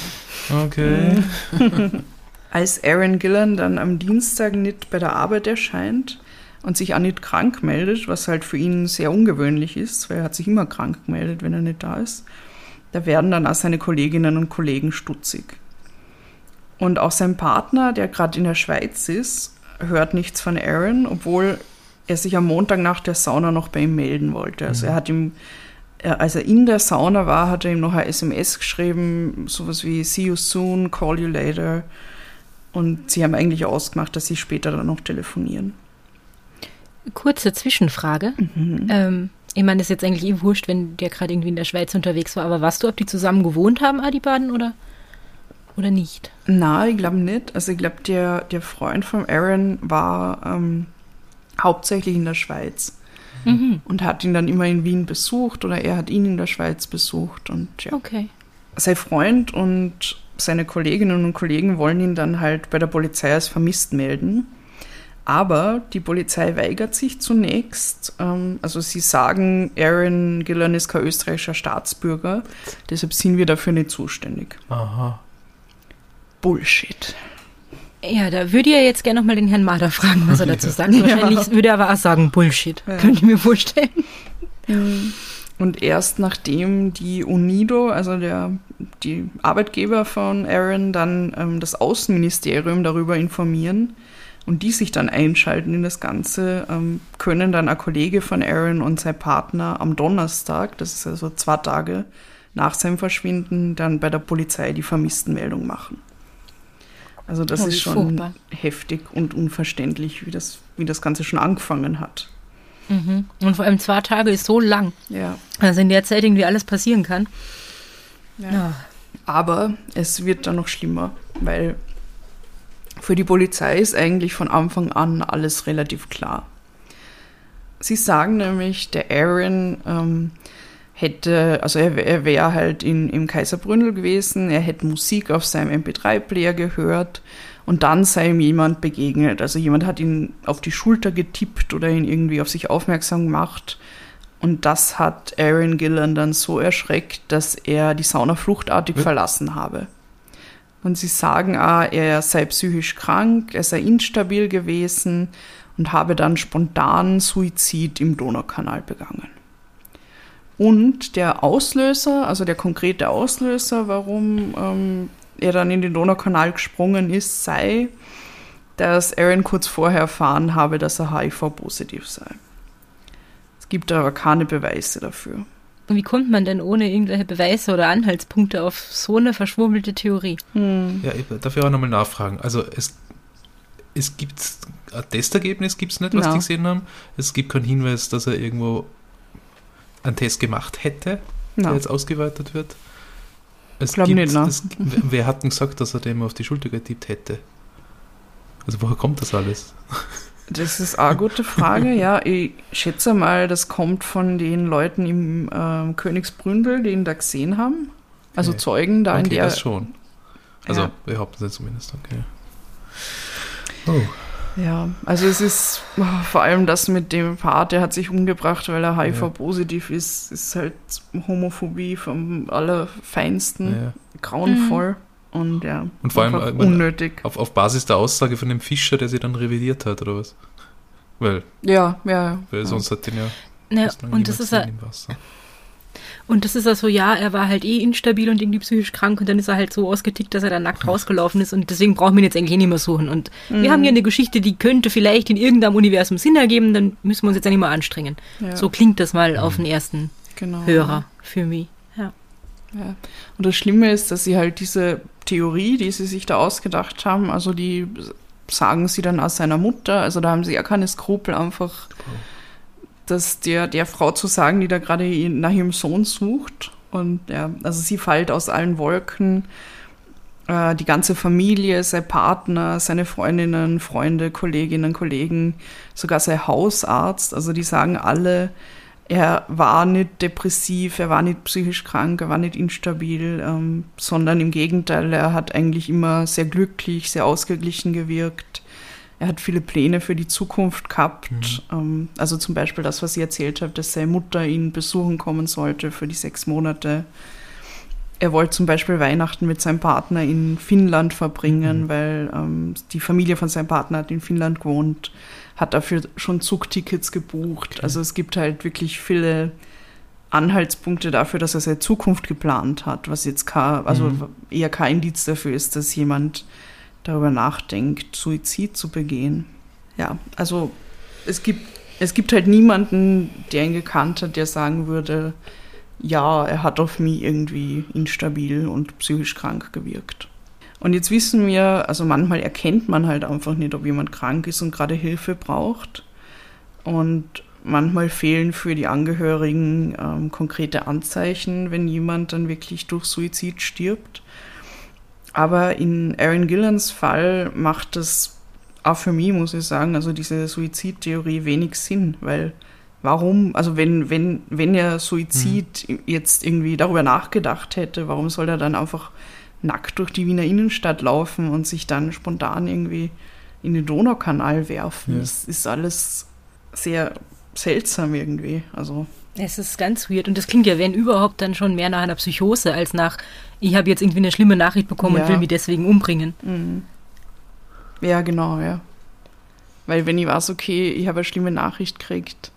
Okay. Als Aaron Gillan dann am Dienstag nicht bei der Arbeit erscheint und sich auch nicht krank meldet, was halt für ihn sehr ungewöhnlich ist, weil er hat sich immer krank gemeldet, wenn er nicht da ist, da werden dann auch seine Kolleginnen und Kollegen stutzig. Und auch sein Partner, der gerade in der Schweiz ist, hört nichts von Aaron, obwohl er sich am Montag nach der Sauna noch bei ihm melden wollte. Also mhm. er hat ihm, als er in der Sauna war, hat er ihm noch ein SMS geschrieben, sowas wie See you soon, call you later. Und sie haben eigentlich ausgemacht, dass sie später dann noch telefonieren. Kurze Zwischenfrage. Mhm. Ähm, ich meine, das ist jetzt eigentlich eh wurscht, wenn der gerade irgendwie in der Schweiz unterwegs war, aber weißt du, ob die zusammen gewohnt haben, Adibaden, oder? Oder nicht? Na, ich glaube nicht. Also ich glaube, der, der Freund von Aaron war ähm, hauptsächlich in der Schweiz. Mhm. Und hat ihn dann immer in Wien besucht oder er hat ihn in der Schweiz besucht. Und ja. Okay. Sein Freund und seine Kolleginnen und Kollegen wollen ihn dann halt bei der Polizei als vermisst melden. Aber die Polizei weigert sich zunächst. Ähm, also sie sagen, Aaron Gillan ist kein österreichischer Staatsbürger, deshalb sind wir dafür nicht zuständig. Aha. Bullshit. Ja, da würde ich ja jetzt gerne nochmal den Herrn Mader fragen, was er dazu sagt. Wahrscheinlich ja. würde er aber auch sagen, Bullshit. Ja. Könnte ich mir vorstellen. Mhm. Und erst nachdem die UNIDO, also der, die Arbeitgeber von Aaron, dann ähm, das Außenministerium darüber informieren und die sich dann einschalten in das Ganze, ähm, können dann ein Kollege von Aaron und sein Partner am Donnerstag, das ist also zwei Tage nach seinem Verschwinden, dann bei der Polizei die Vermisstenmeldung machen. Also das oh, ist schon furchtbar. heftig und unverständlich, wie das, wie das Ganze schon angefangen hat. Mhm. Und vor allem zwei Tage ist so lang. Ja. Also in der Zeit irgendwie alles passieren kann. Ja. ja. Aber es wird dann noch schlimmer, weil für die Polizei ist eigentlich von Anfang an alles relativ klar. Sie sagen nämlich, der Aaron ähm, hätte, also er, er wäre halt in, im Kaiserbrünnel gewesen, er hätte Musik auf seinem MP3-Player gehört und dann sei ihm jemand begegnet. Also jemand hat ihn auf die Schulter getippt oder ihn irgendwie auf sich aufmerksam gemacht. Und das hat Aaron Gillan dann so erschreckt, dass er die Sauna fluchtartig ja. verlassen habe. Und sie sagen auch, er sei psychisch krank, er sei instabil gewesen und habe dann spontan Suizid im Donaukanal begangen. Und der Auslöser, also der konkrete Auslöser, warum ähm, er dann in den Donaukanal gesprungen ist, sei, dass Aaron kurz vorher erfahren habe, dass er HIV-positiv sei. Es gibt aber keine Beweise dafür. Und wie kommt man denn ohne irgendwelche Beweise oder Anhaltspunkte auf so eine verschwurbelte Theorie? Hm. Ja, darf ich auch nochmal nachfragen. Also es, es gibt ein Testergebnis, gibt es nicht, was no. die gesehen haben. Es gibt keinen Hinweis, dass er irgendwo einen Test gemacht hätte, no. der jetzt ausgeweitet wird. Es glaube nicht, ne? Es, wer hat denn gesagt, dass er dem auf die Schulter getippt hätte? Also woher kommt das alles? Das ist eine gute Frage, ja. Ich schätze mal, das kommt von den Leuten im äh, Königsbründel, die ihn da gesehen haben. Also okay. Zeugen da okay, in der. Das schon. Also ja. behaupten sie zumindest, okay. Oh. Ja, also es ist oh, vor allem das mit dem Part, der hat sich umgebracht, weil er HIV-positiv ja. ist, ist halt Homophobie vom Allerfeinsten, ja. grauenvoll. Mhm. Und ja, und vor allem äh, unnötig. Auf, auf Basis der Aussage von dem Fischer, der sie dann revidiert hat, oder was? Weil. Ja, ja. Weil sonst hat den ja. ja und das ist ja. Und das ist also, ja, er war halt eh instabil und irgendwie psychisch krank und dann ist er halt so ausgetickt, dass er dann nackt rausgelaufen ist und deswegen brauchen wir ihn jetzt eigentlich eh nicht mehr suchen. Und mhm. wir haben hier eine Geschichte, die könnte vielleicht in irgendeinem Universum Sinn ergeben, dann müssen wir uns jetzt ja nicht mehr anstrengen. Ja. So klingt das mal auf den ersten genau. Hörer für mich. Ja. ja. Und das Schlimme ist, dass sie halt diese Theorie, die sie sich da ausgedacht haben, also die sagen sie dann aus seiner Mutter, also da haben sie ja keine Skrupel einfach. Oh das der, der Frau zu sagen, die da gerade nach ihrem Sohn sucht. Und ja, also sie fällt aus allen Wolken. Äh, die ganze Familie, sein Partner, seine Freundinnen, Freunde, Kolleginnen, Kollegen, sogar sein Hausarzt. Also die sagen alle, er war nicht depressiv, er war nicht psychisch krank, er war nicht instabil, ähm, sondern im Gegenteil, er hat eigentlich immer sehr glücklich, sehr ausgeglichen gewirkt er hat viele Pläne für die Zukunft gehabt. Mhm. Ähm, also zum Beispiel das, was ich erzählt habe, dass seine Mutter ihn besuchen kommen sollte für die sechs Monate. Er wollte zum Beispiel Weihnachten mit seinem Partner in Finnland verbringen, mhm. weil ähm, die Familie von seinem Partner hat in Finnland gewohnt, hat dafür schon Zugtickets gebucht. Okay. Also es gibt halt wirklich viele Anhaltspunkte dafür, dass er seine Zukunft geplant hat, was jetzt kein, also mhm. eher kein Indiz dafür ist, dass jemand darüber nachdenkt, Suizid zu begehen. Ja, also es gibt, es gibt halt niemanden, der ihn gekannt hat, der sagen würde, ja, er hat auf mich irgendwie instabil und psychisch krank gewirkt. Und jetzt wissen wir, also manchmal erkennt man halt einfach nicht, ob jemand krank ist und gerade Hilfe braucht. Und manchmal fehlen für die Angehörigen ähm, konkrete Anzeichen, wenn jemand dann wirklich durch Suizid stirbt. Aber in Aaron Gillans Fall macht es auch für mich, muss ich sagen, also diese Suizidtheorie wenig Sinn, weil warum, also wenn, wenn, wenn er Suizid mhm. jetzt irgendwie darüber nachgedacht hätte, warum soll er dann einfach nackt durch die Wiener Innenstadt laufen und sich dann spontan irgendwie in den Donaukanal werfen? Ja. Das ist alles sehr seltsam irgendwie. Also. Es ist ganz weird und das klingt ja, wenn überhaupt, dann schon mehr nach einer Psychose als nach, ich habe jetzt irgendwie eine schlimme Nachricht bekommen ja. und will mich deswegen umbringen. Mhm. Ja, genau, ja. Weil wenn ich weiß, okay, ich habe eine schlimme Nachricht gekriegt,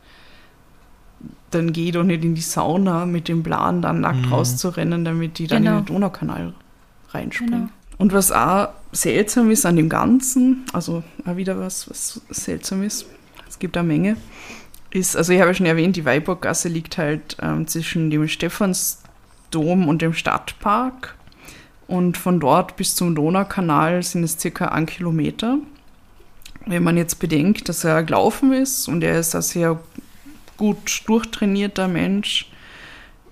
dann gehe ich doch nicht in die Sauna mit dem Plan, dann nackt mhm. rauszurennen, damit die dann genau. in den Donaukanal reinspringen. Genau. Und was auch seltsam ist an dem Ganzen, also auch wieder was, was seltsam ist, es gibt eine Menge, ist, also ich habe ja schon erwähnt, die Weiburggasse liegt halt ähm, zwischen dem Stephansdom und dem Stadtpark. Und von dort bis zum Donaukanal sind es circa ein Kilometer. Wenn man jetzt bedenkt, dass er gelaufen ist und er ist ein sehr gut durchtrainierter Mensch,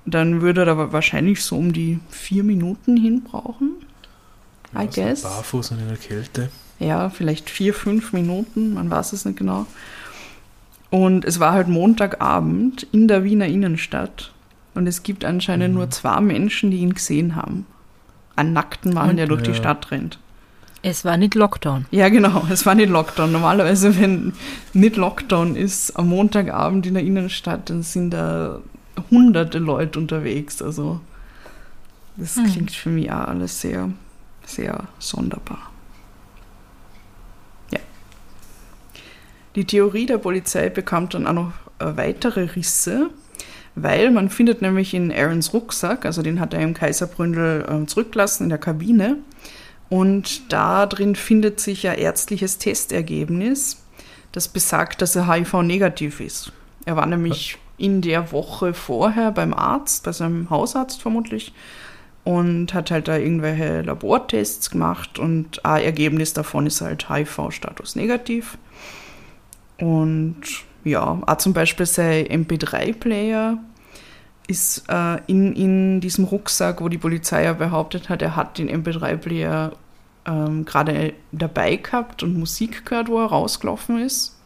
dann würde er aber wahrscheinlich so um die vier Minuten hin brauchen. I guess. Barfuß und in der Kälte. Ja, vielleicht vier, fünf Minuten, man weiß es nicht genau. Und es war halt Montagabend in der Wiener Innenstadt. Und es gibt anscheinend Mhm. nur zwei Menschen, die ihn gesehen haben. Einen nackten Mann, Und? der durch die Ja. Stadt rennt. Es war nicht Lockdown. Ja, genau, es war nicht Lockdown. Normalerweise, wenn nicht Lockdown ist, am Montagabend in der Innenstadt, dann sind da hunderte Leute unterwegs. Also, das Hm. klingt für mich auch alles sehr, sehr sonderbar. Die Theorie der Polizei bekam dann auch noch äh, weitere Risse, weil man findet nämlich in Aarons Rucksack, also den hat er im Kaiserbründel äh, zurückgelassen in der Kabine, und da drin findet sich ein ärztliches Testergebnis, das besagt, dass er HIV-negativ ist. Er war nämlich in der Woche vorher beim Arzt, bei seinem Hausarzt vermutlich, und hat halt da irgendwelche Labortests gemacht und ein Ergebnis davon ist halt HIV-Status negativ. Und ja, auch zum Beispiel sein MP3-Player ist äh, in, in diesem Rucksack, wo die Polizei ja behauptet hat, er hat den MP3-Player ähm, gerade dabei gehabt und Musik gehört, wo er rausgelaufen ist,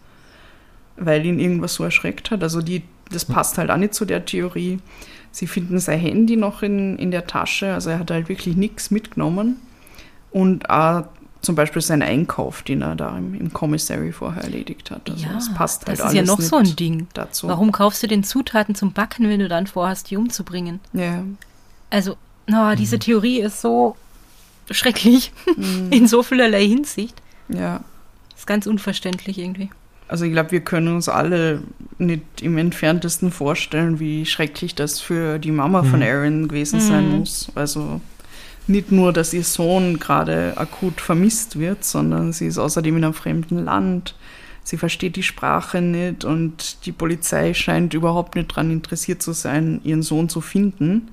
weil ihn irgendwas so erschreckt hat. Also die, das passt halt auch nicht zu der Theorie. Sie finden sein Handy noch in, in der Tasche, also er hat halt wirklich nichts mitgenommen. Und auch zum Beispiel seinen Einkauf, den er da im, im Commissary vorher erledigt hat. Also ja, das passt halt das ist alles ja noch so ein Ding. dazu. Warum kaufst du denn Zutaten zum Backen, wenn du dann vorhast, die umzubringen? Ja. Also, no, diese Theorie ist so schrecklich in so vielerlei Hinsicht. ja. Ist ganz unverständlich irgendwie. Also ich glaube, wir können uns alle nicht im entferntesten vorstellen, wie schrecklich das für die Mama von Mhm. Aaron gewesen sein Mhm. muss. Also nicht nur, dass ihr Sohn gerade akut vermisst wird, sondern sie ist außerdem in einem fremden Land. Sie versteht die Sprache nicht und die Polizei scheint überhaupt nicht daran interessiert zu sein, ihren Sohn zu finden.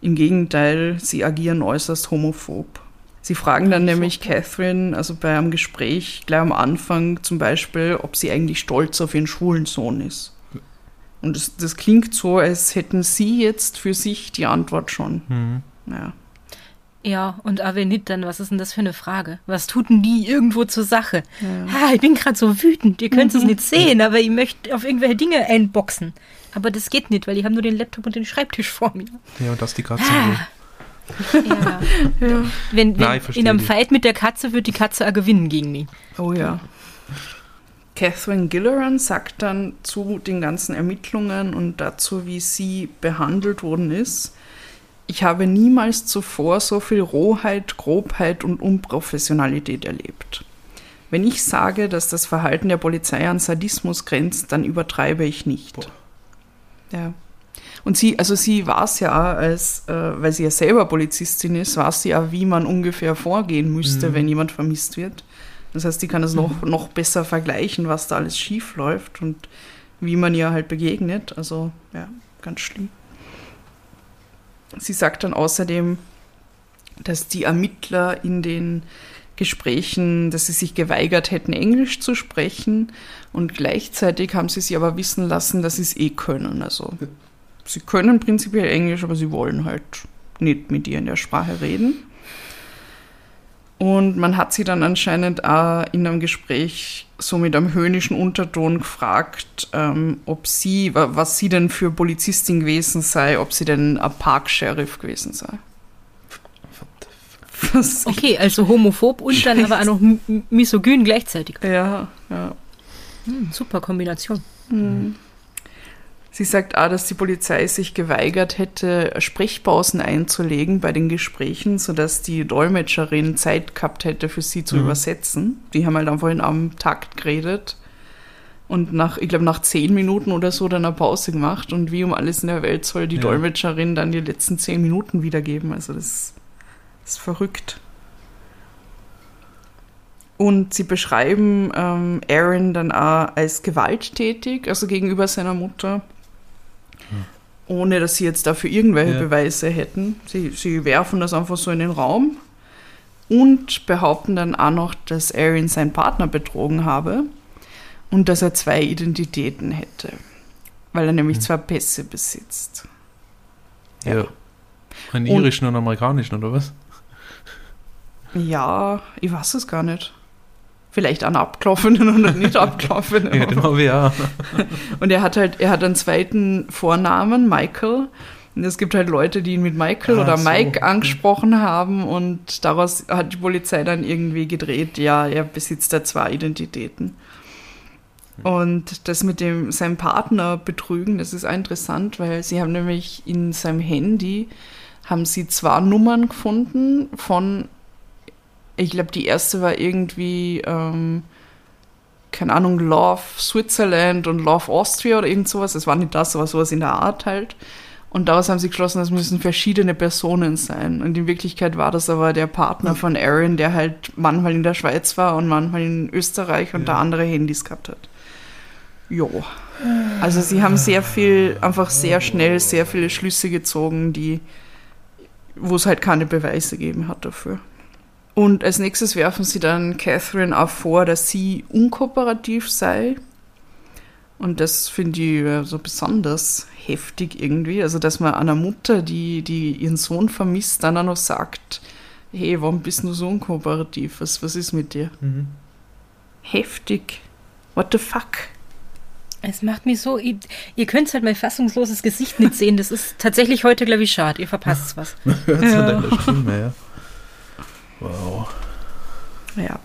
Im Gegenteil, sie agieren äußerst homophob. Sie fragen dann nämlich Catherine, also bei einem Gespräch gleich am Anfang zum Beispiel, ob sie eigentlich stolz auf ihren schwulen Sohn ist. Und das, das klingt so, als hätten sie jetzt für sich die Antwort schon. Mhm. Ja. Ja, und aber wenn nicht, dann was ist denn das für eine Frage? Was tut denn die irgendwo zur Sache? Ja. Ah, ich bin gerade so wütend, ihr könnt es nicht sehen, aber ich möchte auf irgendwelche Dinge einboxen. Aber das geht nicht, weil ich habe nur den Laptop und den Schreibtisch vor mir. Ja, und das die Katze. Ah. Ja. Wenn, wenn Nein, ich verstehe in einem dich. Fight mit der Katze wird die Katze auch gewinnen gegen mich. Oh ja. Catherine Gilleran sagt dann zu den ganzen Ermittlungen und dazu, wie sie behandelt worden ist, ich habe niemals zuvor so viel Rohheit, Grobheit und Unprofessionalität erlebt. Wenn ich sage, dass das Verhalten der Polizei an Sadismus grenzt, dann übertreibe ich nicht. Boah. Ja. Und sie, also sie weiß ja auch, als, äh, weil sie ja selber Polizistin ist, weiß sie ja, wie man ungefähr vorgehen müsste, Mhm. wenn jemand vermisst wird. Das heißt, die kann das noch, noch besser vergleichen, was da alles schief läuft und wie man ihr halt begegnet. Also, ja, ganz schlimm. Sie sagt dann außerdem, dass die Ermittler in den Gesprächen, dass sie sich geweigert hätten, Englisch zu sprechen und gleichzeitig haben sie sie aber wissen lassen, dass sie es eh können. Also sie können prinzipiell Englisch, aber sie wollen halt nicht mit ihr in der Sprache reden. Und man hat sie dann anscheinend auch in einem Gespräch so mit einem höhnischen Unterton gefragt, ähm, ob sie, wa- was sie denn für Polizistin gewesen sei, ob sie denn ein Park-Sheriff gewesen sei. Was Okay, also homophob und dann aber auch noch misogyn gleichzeitig. Ja, ja. Hm, super Kombination. Mhm. Sie sagt auch, dass die Polizei sich geweigert hätte, Sprechpausen einzulegen bei den Gesprächen, sodass die Dolmetscherin Zeit gehabt hätte, für sie zu Mhm. übersetzen. Die haben halt einfach in einem Takt geredet und nach, ich glaube, nach zehn Minuten oder so dann eine Pause gemacht und wie um alles in der Welt soll die Ja. Dolmetscherin dann die letzten zehn Minuten wiedergeben. Also das ist verrückt. Und sie beschreiben ähm, Aaron dann auch als gewalttätig, also gegenüber seiner Mutter, ohne dass sie jetzt dafür irgendwelche Ja. Beweise hätten. Sie, sie werfen das einfach so in den Raum und behaupten dann auch noch, dass Aaron seinen Partner betrogen habe und dass er zwei Identitäten hätte, weil er nämlich zwei Pässe besitzt. Ja. Einen Und- irischen und amerikanischen, oder was? Ja, ich weiß es gar nicht. Vielleicht einen abgelaufenen und einen nicht abgelaufenen. Ja, den habe ich auch. Und er hat halt, er hat einen zweiten Vornamen, Michael. Und es gibt halt Leute, die ihn mit Michael Ah, oder so. Mike angesprochen haben und daraus hat die Polizei dann irgendwie gedreht, ja, er besitzt da zwei Identitäten. Und das mit dem seinem Partner betrügen, das ist auch interessant, weil sie haben nämlich in seinem Handy haben sie zwei Nummern gefunden von, ich glaube, die erste war irgendwie ähm, keine Ahnung, Love Switzerland und Love Austria oder irgend sowas. Es war nicht das, aber sowas in der Art halt. Und daraus haben sie geschlossen, das müssen verschiedene Personen sein. Und in Wirklichkeit war das aber der Partner von Aaron, der halt manchmal in der Schweiz war und manchmal in Österreich und da andere Handys gehabt hat. Jo. Also sie haben sehr viel, einfach sehr schnell sehr viele Schlüsse gezogen, die, wo es halt keine Beweise gegeben hat dafür. Und als nächstes werfen sie dann Catherine auch vor, dass sie unkooperativ sei. Und das finde ich so besonders heftig irgendwie. Also, dass man einer Mutter, die, die ihren Sohn vermisst, dann auch noch sagt, hey, warum bist du so unkooperativ? Was, was ist mit dir? Heftig. What the fuck? Es macht mich so. Ihr, ihr könnt halt mein fassungsloses Gesicht nicht sehen. Das ist tatsächlich heute, glaube ich, schade. Ihr verpasst was. Hört Ja. ja. deiner Stimme, ja. Wow. Ja.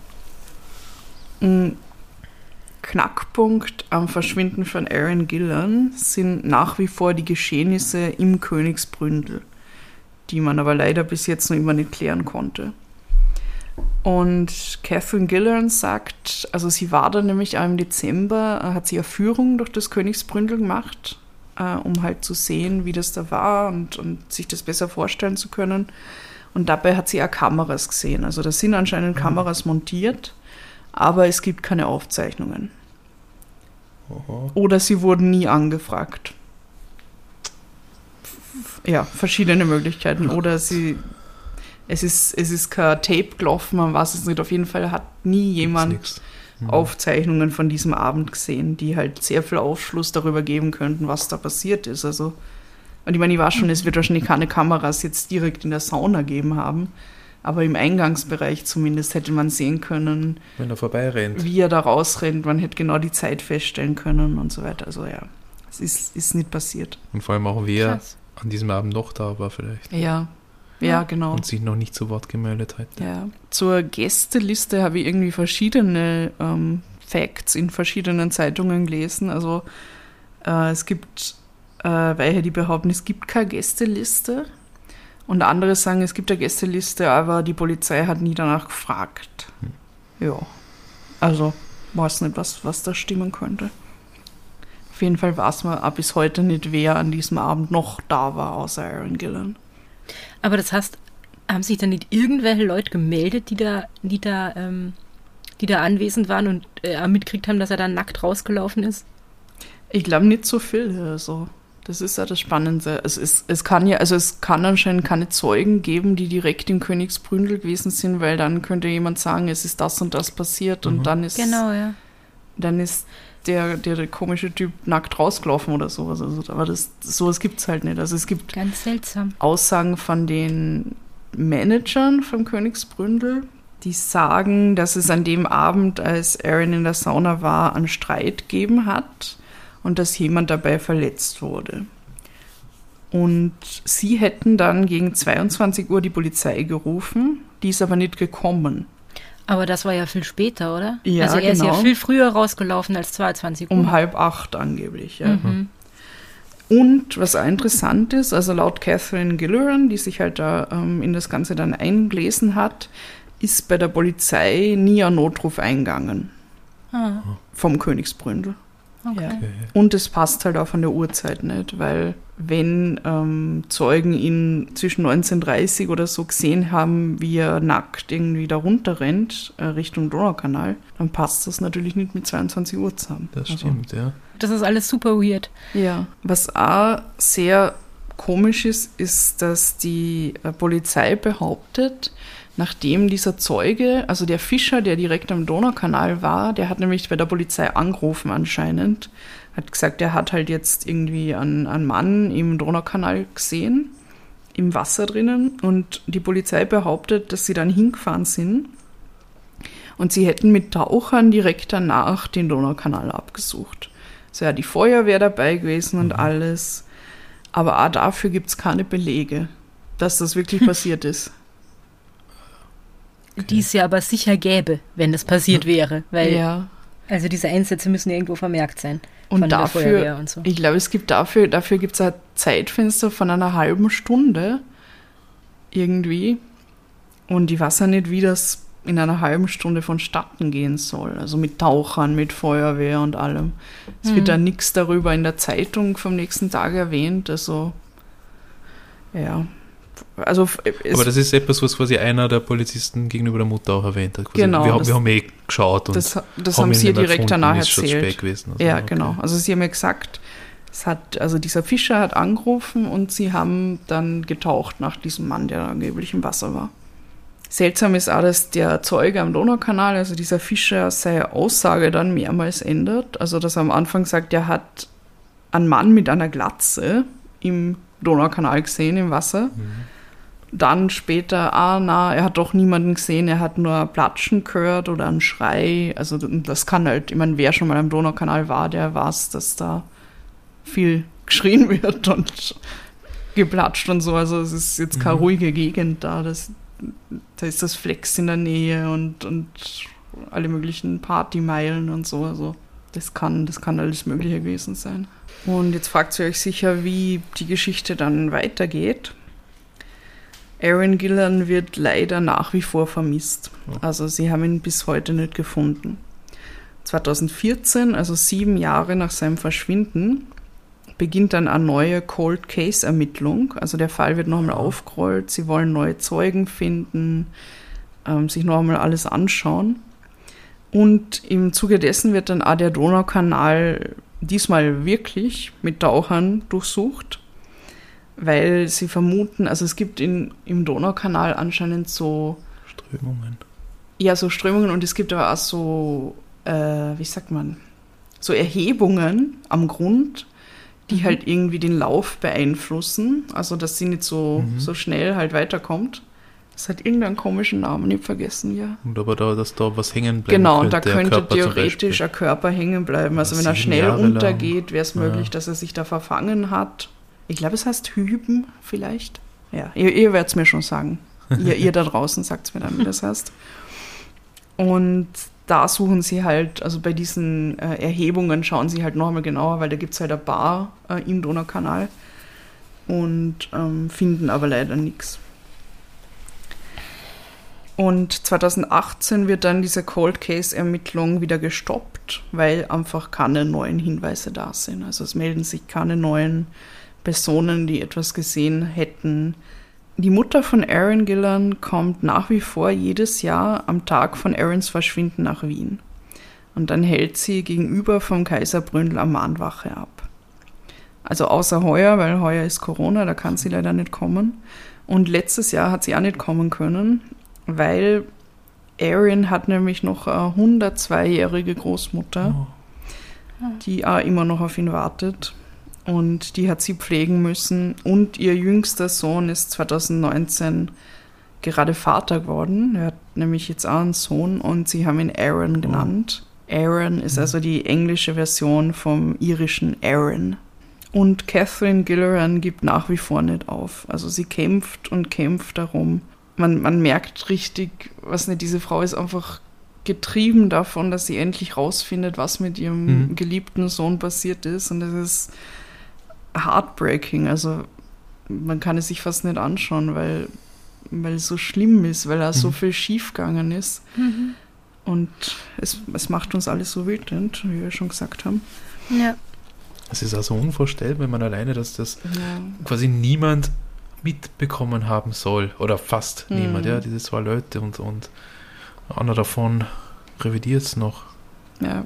Ein Knackpunkt am Verschwinden von Aaron Gillan sind nach wie vor die Geschehnisse im Königsbründel, die man aber leider bis jetzt noch immer nicht klären konnte. Und Catherine Gillan sagt, also sie war da nämlich auch im Dezember, hat sie eine Führung durch das Königsbründel gemacht, äh, um halt zu sehen, wie das da war und, und sich das besser vorstellen zu können. Und dabei hat sie auch Kameras gesehen. Also da sind anscheinend Kameras montiert, aber es gibt keine Aufzeichnungen. Aha. Oder sie wurden nie angefragt. Ja, verschiedene Möglichkeiten. Oder sie, es ist, es ist kein Tape gelaufen, man weiß es nicht. Auf jeden Fall hat nie jemand. Mhm. Aufzeichnungen von diesem Abend gesehen, die halt sehr viel Aufschluss darüber geben könnten, was da passiert ist. Also, und ich meine, ich weiß schon, es wird wahrscheinlich keine Kameras jetzt direkt in der Sauna geben haben, aber im Eingangsbereich zumindest hätte man sehen können, Wenn er vorbeirennt. wie er da rausrennt, man hätte genau die Zeit feststellen können und so weiter. Also ja, es ist, ist nicht passiert. Und vor allem auch wer Krass. an diesem Abend noch da war vielleicht. Ja, ja, Ja. genau. Und sich noch nicht zu Wort gemeldet hat. Ja. Zur Gästeliste habe ich irgendwie verschiedene ähm, Facts in verschiedenen Zeitungen gelesen. Also äh, es gibt äh, welche, die behaupten, es gibt keine Gästeliste. Und andere sagen, es gibt eine Gästeliste, aber die Polizei hat nie danach gefragt. Ja. Also, weiß nicht, was, was da stimmen könnte. Auf jeden Fall weiß man auch bis heute nicht, wer an diesem Abend noch da war, außer Aaron Gillan. Aber das heißt, haben sich dann nicht irgendwelche Leute gemeldet, die da, die da, ähm, die da anwesend waren und äh, mitgekriegt haben, dass er da nackt rausgelaufen ist? Ich glaube nicht so viel. Also, das ist ja das Spannende. Es, ist, es kann ja, also es kann anscheinend keine Zeugen geben, die direkt im Königsbründel gewesen sind, weil dann könnte jemand sagen, es ist das und das passiert Mhm. und dann ist, Genau, ja. dann ist der, der, der komische Typ nackt rausgelaufen oder sowas. Also, aber das, sowas gibt es halt nicht. Also es gibt Ganz seltsam. Aussagen von den Managern vom Königsbründel, die sagen, dass es an dem Abend, als Aaron in der Sauna war, einen Streit gegeben hat und dass jemand dabei verletzt wurde. Und sie hätten dann gegen 22 Uhr die Polizei gerufen, die ist aber nicht gekommen. Aber das war ja viel später, oder? Ja, also er ist ja genau. viel früher rausgelaufen als 22 Uhr. Um halb acht angeblich. Ja. Mhm. Und was auch interessant ist, also laut Catherine Gilloran, die sich halt da ähm, in das Ganze dann eingelesen hat, ist bei der Polizei nie ein Notruf eingegangen Ah, vom Königsbründel. Okay. Ja. Und es passt halt auch von der Uhrzeit nicht, weil wenn ähm, Zeugen ihn zwischen 1930 oder so gesehen haben, wie er nackt irgendwie da runterrennt, äh, Richtung Donaukanal, dann passt das natürlich nicht mit 22 Uhr zusammen. Das Also- stimmt, ja. Das ist alles super weird. Ja, was auch sehr komisch ist, ist, dass die äh, Polizei behauptet, nachdem dieser Zeuge, also der Fischer, der direkt am Donaukanal war, der hat nämlich bei der Polizei angerufen anscheinend, hat gesagt, er hat halt jetzt irgendwie einen, einen Mann im Donaukanal gesehen im Wasser drinnen und die Polizei behauptet, dass sie dann hingefahren sind und sie hätten mit Tauchern direkt danach den Donaukanal abgesucht. Es wäre die Feuerwehr dabei gewesen und alles. Aber auch dafür gibt es keine Belege, dass das wirklich passiert ist. Die es ja aber sicher gäbe, wenn das passiert wäre. Weil, Ja. Also diese Einsätze müssen ja irgendwo vermerkt sein. Und dafür, und so. ich glaube, es gibt dafür, dafür gibt es ein Zeitfenster von einer halben Stunde irgendwie. Und ich weiß ja nicht, wie das in einer halben Stunde vonstatten gehen soll. Also mit Tauchern, mit Feuerwehr und allem. Es wird Mhm. da nichts darüber in der Zeitung vom nächsten Tag erwähnt. Also, ja. Also, Aber das ist etwas, was quasi einer der Polizisten gegenüber der Mutter auch erwähnt hat. Quasi, Genau, Wir, haben- das- wir haben eh geschaut und das, das haben ihn sie direkt gefunden, danach erzählt. spät gewesen. Also, Ja, okay. genau. Also sie haben ja gesagt, es hat, also dieser Fischer hat angerufen und sie haben dann getaucht nach diesem Mann, der angeblich im Wasser war. Seltsam ist auch, dass der Zeuge am Donaukanal, also dieser Fischer, seine Aussage dann mehrmals ändert. Also dass er am Anfang sagt, er hat einen Mann mit einer Glatze im Donaukanal gesehen, im Wasser. Dann später, ah na, er hat doch niemanden gesehen, er hat nur Platschen gehört oder einen Schrei. Also das kann halt, ich meine, wer schon mal am Donaukanal war, der weiß, dass da viel geschrien wird und geplatscht und so. Also es ist jetzt keine Mhm. ruhige Gegend da. Das, da ist das Flex in der Nähe und, und alle möglichen Partymeilen und so. Also das kann, das kann alles Mögliche gewesen sein. Und jetzt fragt ihr euch sicher, wie die Geschichte dann weitergeht. Aaron Gillan wird leider nach wie vor vermisst. Also sie haben ihn bis heute nicht gefunden. 2014, also sieben Jahre nach seinem Verschwinden, beginnt dann eine neue Cold Case Ermittlung. Also der Fall wird nochmal aufgerollt. Sie wollen neue Zeugen finden, ähm, sich noch einmal alles anschauen. Und im Zuge dessen wird dann auch der Donaukanal diesmal wirklich mit Tauchern durchsucht, weil sie vermuten, also es gibt in, im Donaukanal anscheinend so, Strömungen. ja, so Strömungen und es gibt aber auch so, äh, wie sagt man, so Erhebungen am Grund, die halt irgendwie den Lauf beeinflussen, also dass sie nicht so, Mhm. so schnell halt weiterkommt. Das hat irgendeinen komischen Namen, ich hab vergessen, ja. Und aber da, dass da was hängen bleibt. Genau, da könnte Körper zum theoretisch ein Körper hängen bleiben. Also Ja, wenn er schnell Jahre untergeht, wäre es Ja. möglich, dass er sich da verfangen hat. Ich glaube, es heißt Hüben vielleicht. Ja, ihr, ihr werdet es mir schon sagen. ihr, ihr da draußen sagt es mir dann, wie das heißt. Und da suchen sie halt, also bei diesen äh, Erhebungen schauen sie halt nochmal genauer, weil da gibt es halt eine Bar äh, im Donaukanal und ähm, finden aber leider nichts. Und 2018 wird dann diese Cold Case-Ermittlung wieder gestoppt, weil einfach keine neuen Hinweise da sind. Also es melden sich keine neuen Personen, die etwas gesehen hätten. Die Mutter von Aaron Gillan kommt nach wie vor jedes Jahr am Tag von Aarons Verschwinden nach Wien. Und dann hält sie gegenüber vom Kaiserbründel am Mahnwache ab. Also außer heuer, weil heuer ist Corona, da kann sie leider nicht kommen. Und letztes Jahr hat sie auch nicht kommen können, weil Aaron hat nämlich noch eine 102-jährige Großmutter, Oh. die auch immer noch auf ihn wartet. Und die hat sie pflegen müssen. Und ihr jüngster Sohn ist 2019 gerade Vater geworden. Er hat nämlich jetzt auch einen Sohn und sie haben ihn Aaron genannt. Aaron ist also die englische Version vom irischen Aaron. Und Catherine Gilliran gibt nach wie vor nicht auf. Also sie kämpft und kämpft darum. Man, man merkt richtig, was nicht, diese Frau ist einfach getrieben davon, dass sie endlich rausfindet, was mit ihrem Mhm. geliebten Sohn passiert ist. Und das ist heartbreaking. Also man kann es sich fast nicht anschauen, weil, weil es so schlimm ist, weil da so Mhm. viel schiefgegangen ist. Und es, es macht uns alles so wütend, wie wir schon gesagt haben. Ja. Es ist also unvorstellbar, wenn man alleine, dass das Ja. quasi niemand mitbekommen haben soll. Oder fast Mhm. niemand, ja, diese zwei Leute und, und einer davon revidiert es noch. ja.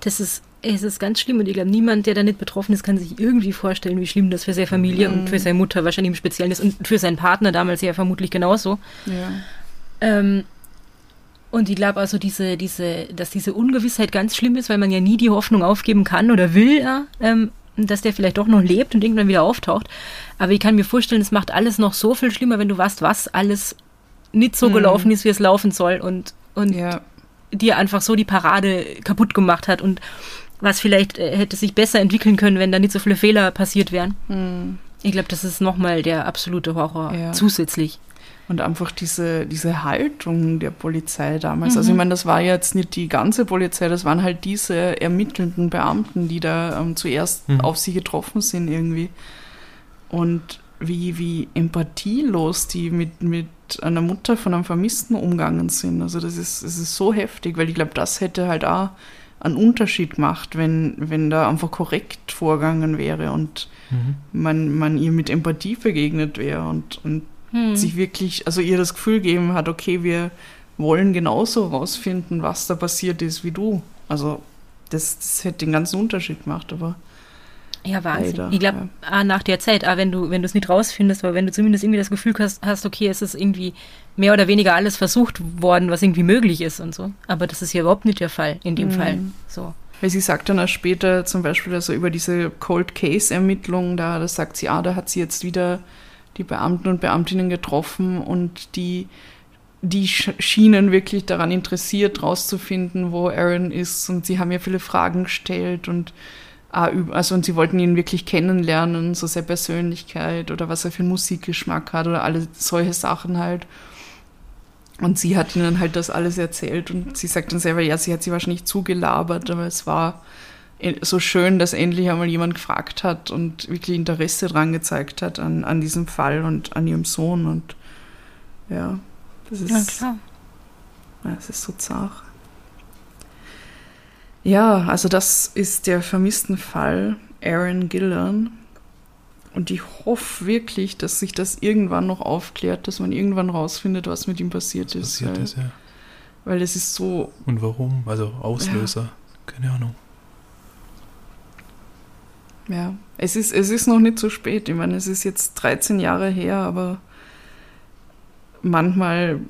Das ist, es ist ganz schlimm und ich glaube, niemand, der da nicht betroffen ist, kann sich irgendwie vorstellen, wie schlimm das für seine Familie Mhm. und für seine Mutter wahrscheinlich im Speziellen ist und für seinen Partner damals ja vermutlich genauso. ja. Ähm, und ich glaube also, diese, diese, dass diese Ungewissheit ganz schlimm ist, weil man ja nie die Hoffnung aufgeben kann oder will, ja, ähm, dass der vielleicht doch noch lebt und irgendwann wieder auftaucht. Aber ich kann mir vorstellen, es macht alles noch so viel schlimmer, wenn du weißt, was alles nicht so Mhm. gelaufen ist, wie es laufen soll und, und Ja. dir einfach so die Parade kaputt gemacht hat und was vielleicht äh, hätte sich besser entwickeln können, wenn da nicht so viele Fehler passiert wären. Mhm. Ich glaube, das ist nochmal der absolute Horror Ja. zusätzlich. Und einfach diese, diese Haltung der Polizei damals. Also ich meine, das war jetzt nicht die ganze Polizei, das waren halt diese ermittelnden Beamten, die da ähm, zuerst Mhm. auf sie getroffen sind irgendwie. Und wie, wie empathielos die mit, mit einer Mutter von einem Vermissten umgegangen sind. Also das ist, das ist so heftig, weil ich glaube, das hätte halt auch einen Unterschied gemacht, wenn, wenn da einfach korrekt vorgegangen wäre und Mhm. man, man ihr mit Empathie begegnet wäre und, und Hm. sich wirklich, also ihr das Gefühl gegeben hat, okay, wir wollen genauso rausfinden, was da passiert ist wie du. Also das, das hätte den ganzen Unterschied gemacht, aber Ja, Wahnsinn. Leider, ich glaube, nach der Zeit, auch wenn du, wenn du es nicht rausfindest, aber wenn du zumindest irgendwie das Gefühl hast, hast, okay, es ist irgendwie mehr oder weniger alles versucht worden, was irgendwie möglich ist und so. Aber das ist hier überhaupt nicht der Fall, in dem Mhm. Fall. So. weil sie sagt dann auch später zum Beispiel also über diese Cold Case Ermittlung, da, da sagt sie, ah, da hat sie jetzt wieder die Beamten und Beamtinnen getroffen und die die sch- schienen wirklich daran interessiert, rauszufinden, wo Aaron ist. Und sie haben ja viele Fragen gestellt und ah, also und sie wollten ihn wirklich kennenlernen, so seine Persönlichkeit oder was er für einen Musikgeschmack hat oder alle solche Sachen halt. Und sie hat ihnen halt das alles erzählt und sie sagt dann selber, ja, sie hat sie wahrscheinlich zugelabert, aber es war e- so schön, dass endlich einmal jemand gefragt hat und wirklich Interesse dran gezeigt hat an, an diesem Fall und an ihrem Sohn und ja, das ist, Ja, klar. ja, es ist so zart. Ja, also das ist der vermissten Fall Aaron Gillan. Und ich hoffe wirklich, dass sich das irgendwann noch aufklärt, dass man irgendwann rausfindet, was mit ihm passiert ist. Passiert weil, ist, ja. weil es ist so, Und warum? Also Auslöser. Keine Ahnung. ja, es ist, es ist noch nicht so spät. Ich meine, es ist jetzt 13 Jahre her, aber manchmal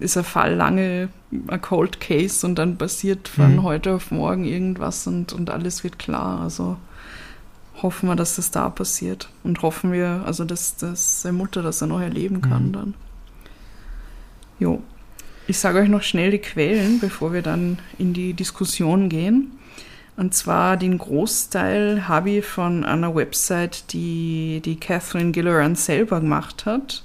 ist ein Fall lange ein Cold Case und dann passiert von Mhm. heute auf morgen irgendwas und, und alles wird klar. Also hoffen wir, dass das da passiert. Und hoffen wir, also dass, dass seine Mutter das er noch erleben kann Mhm. dann. Jo. Ich sage euch noch schnell die Quellen, bevor wir dann in die Diskussion gehen. Und zwar den Großteil habe ich von einer Website, die die Catherine Gilleran selber gemacht hat,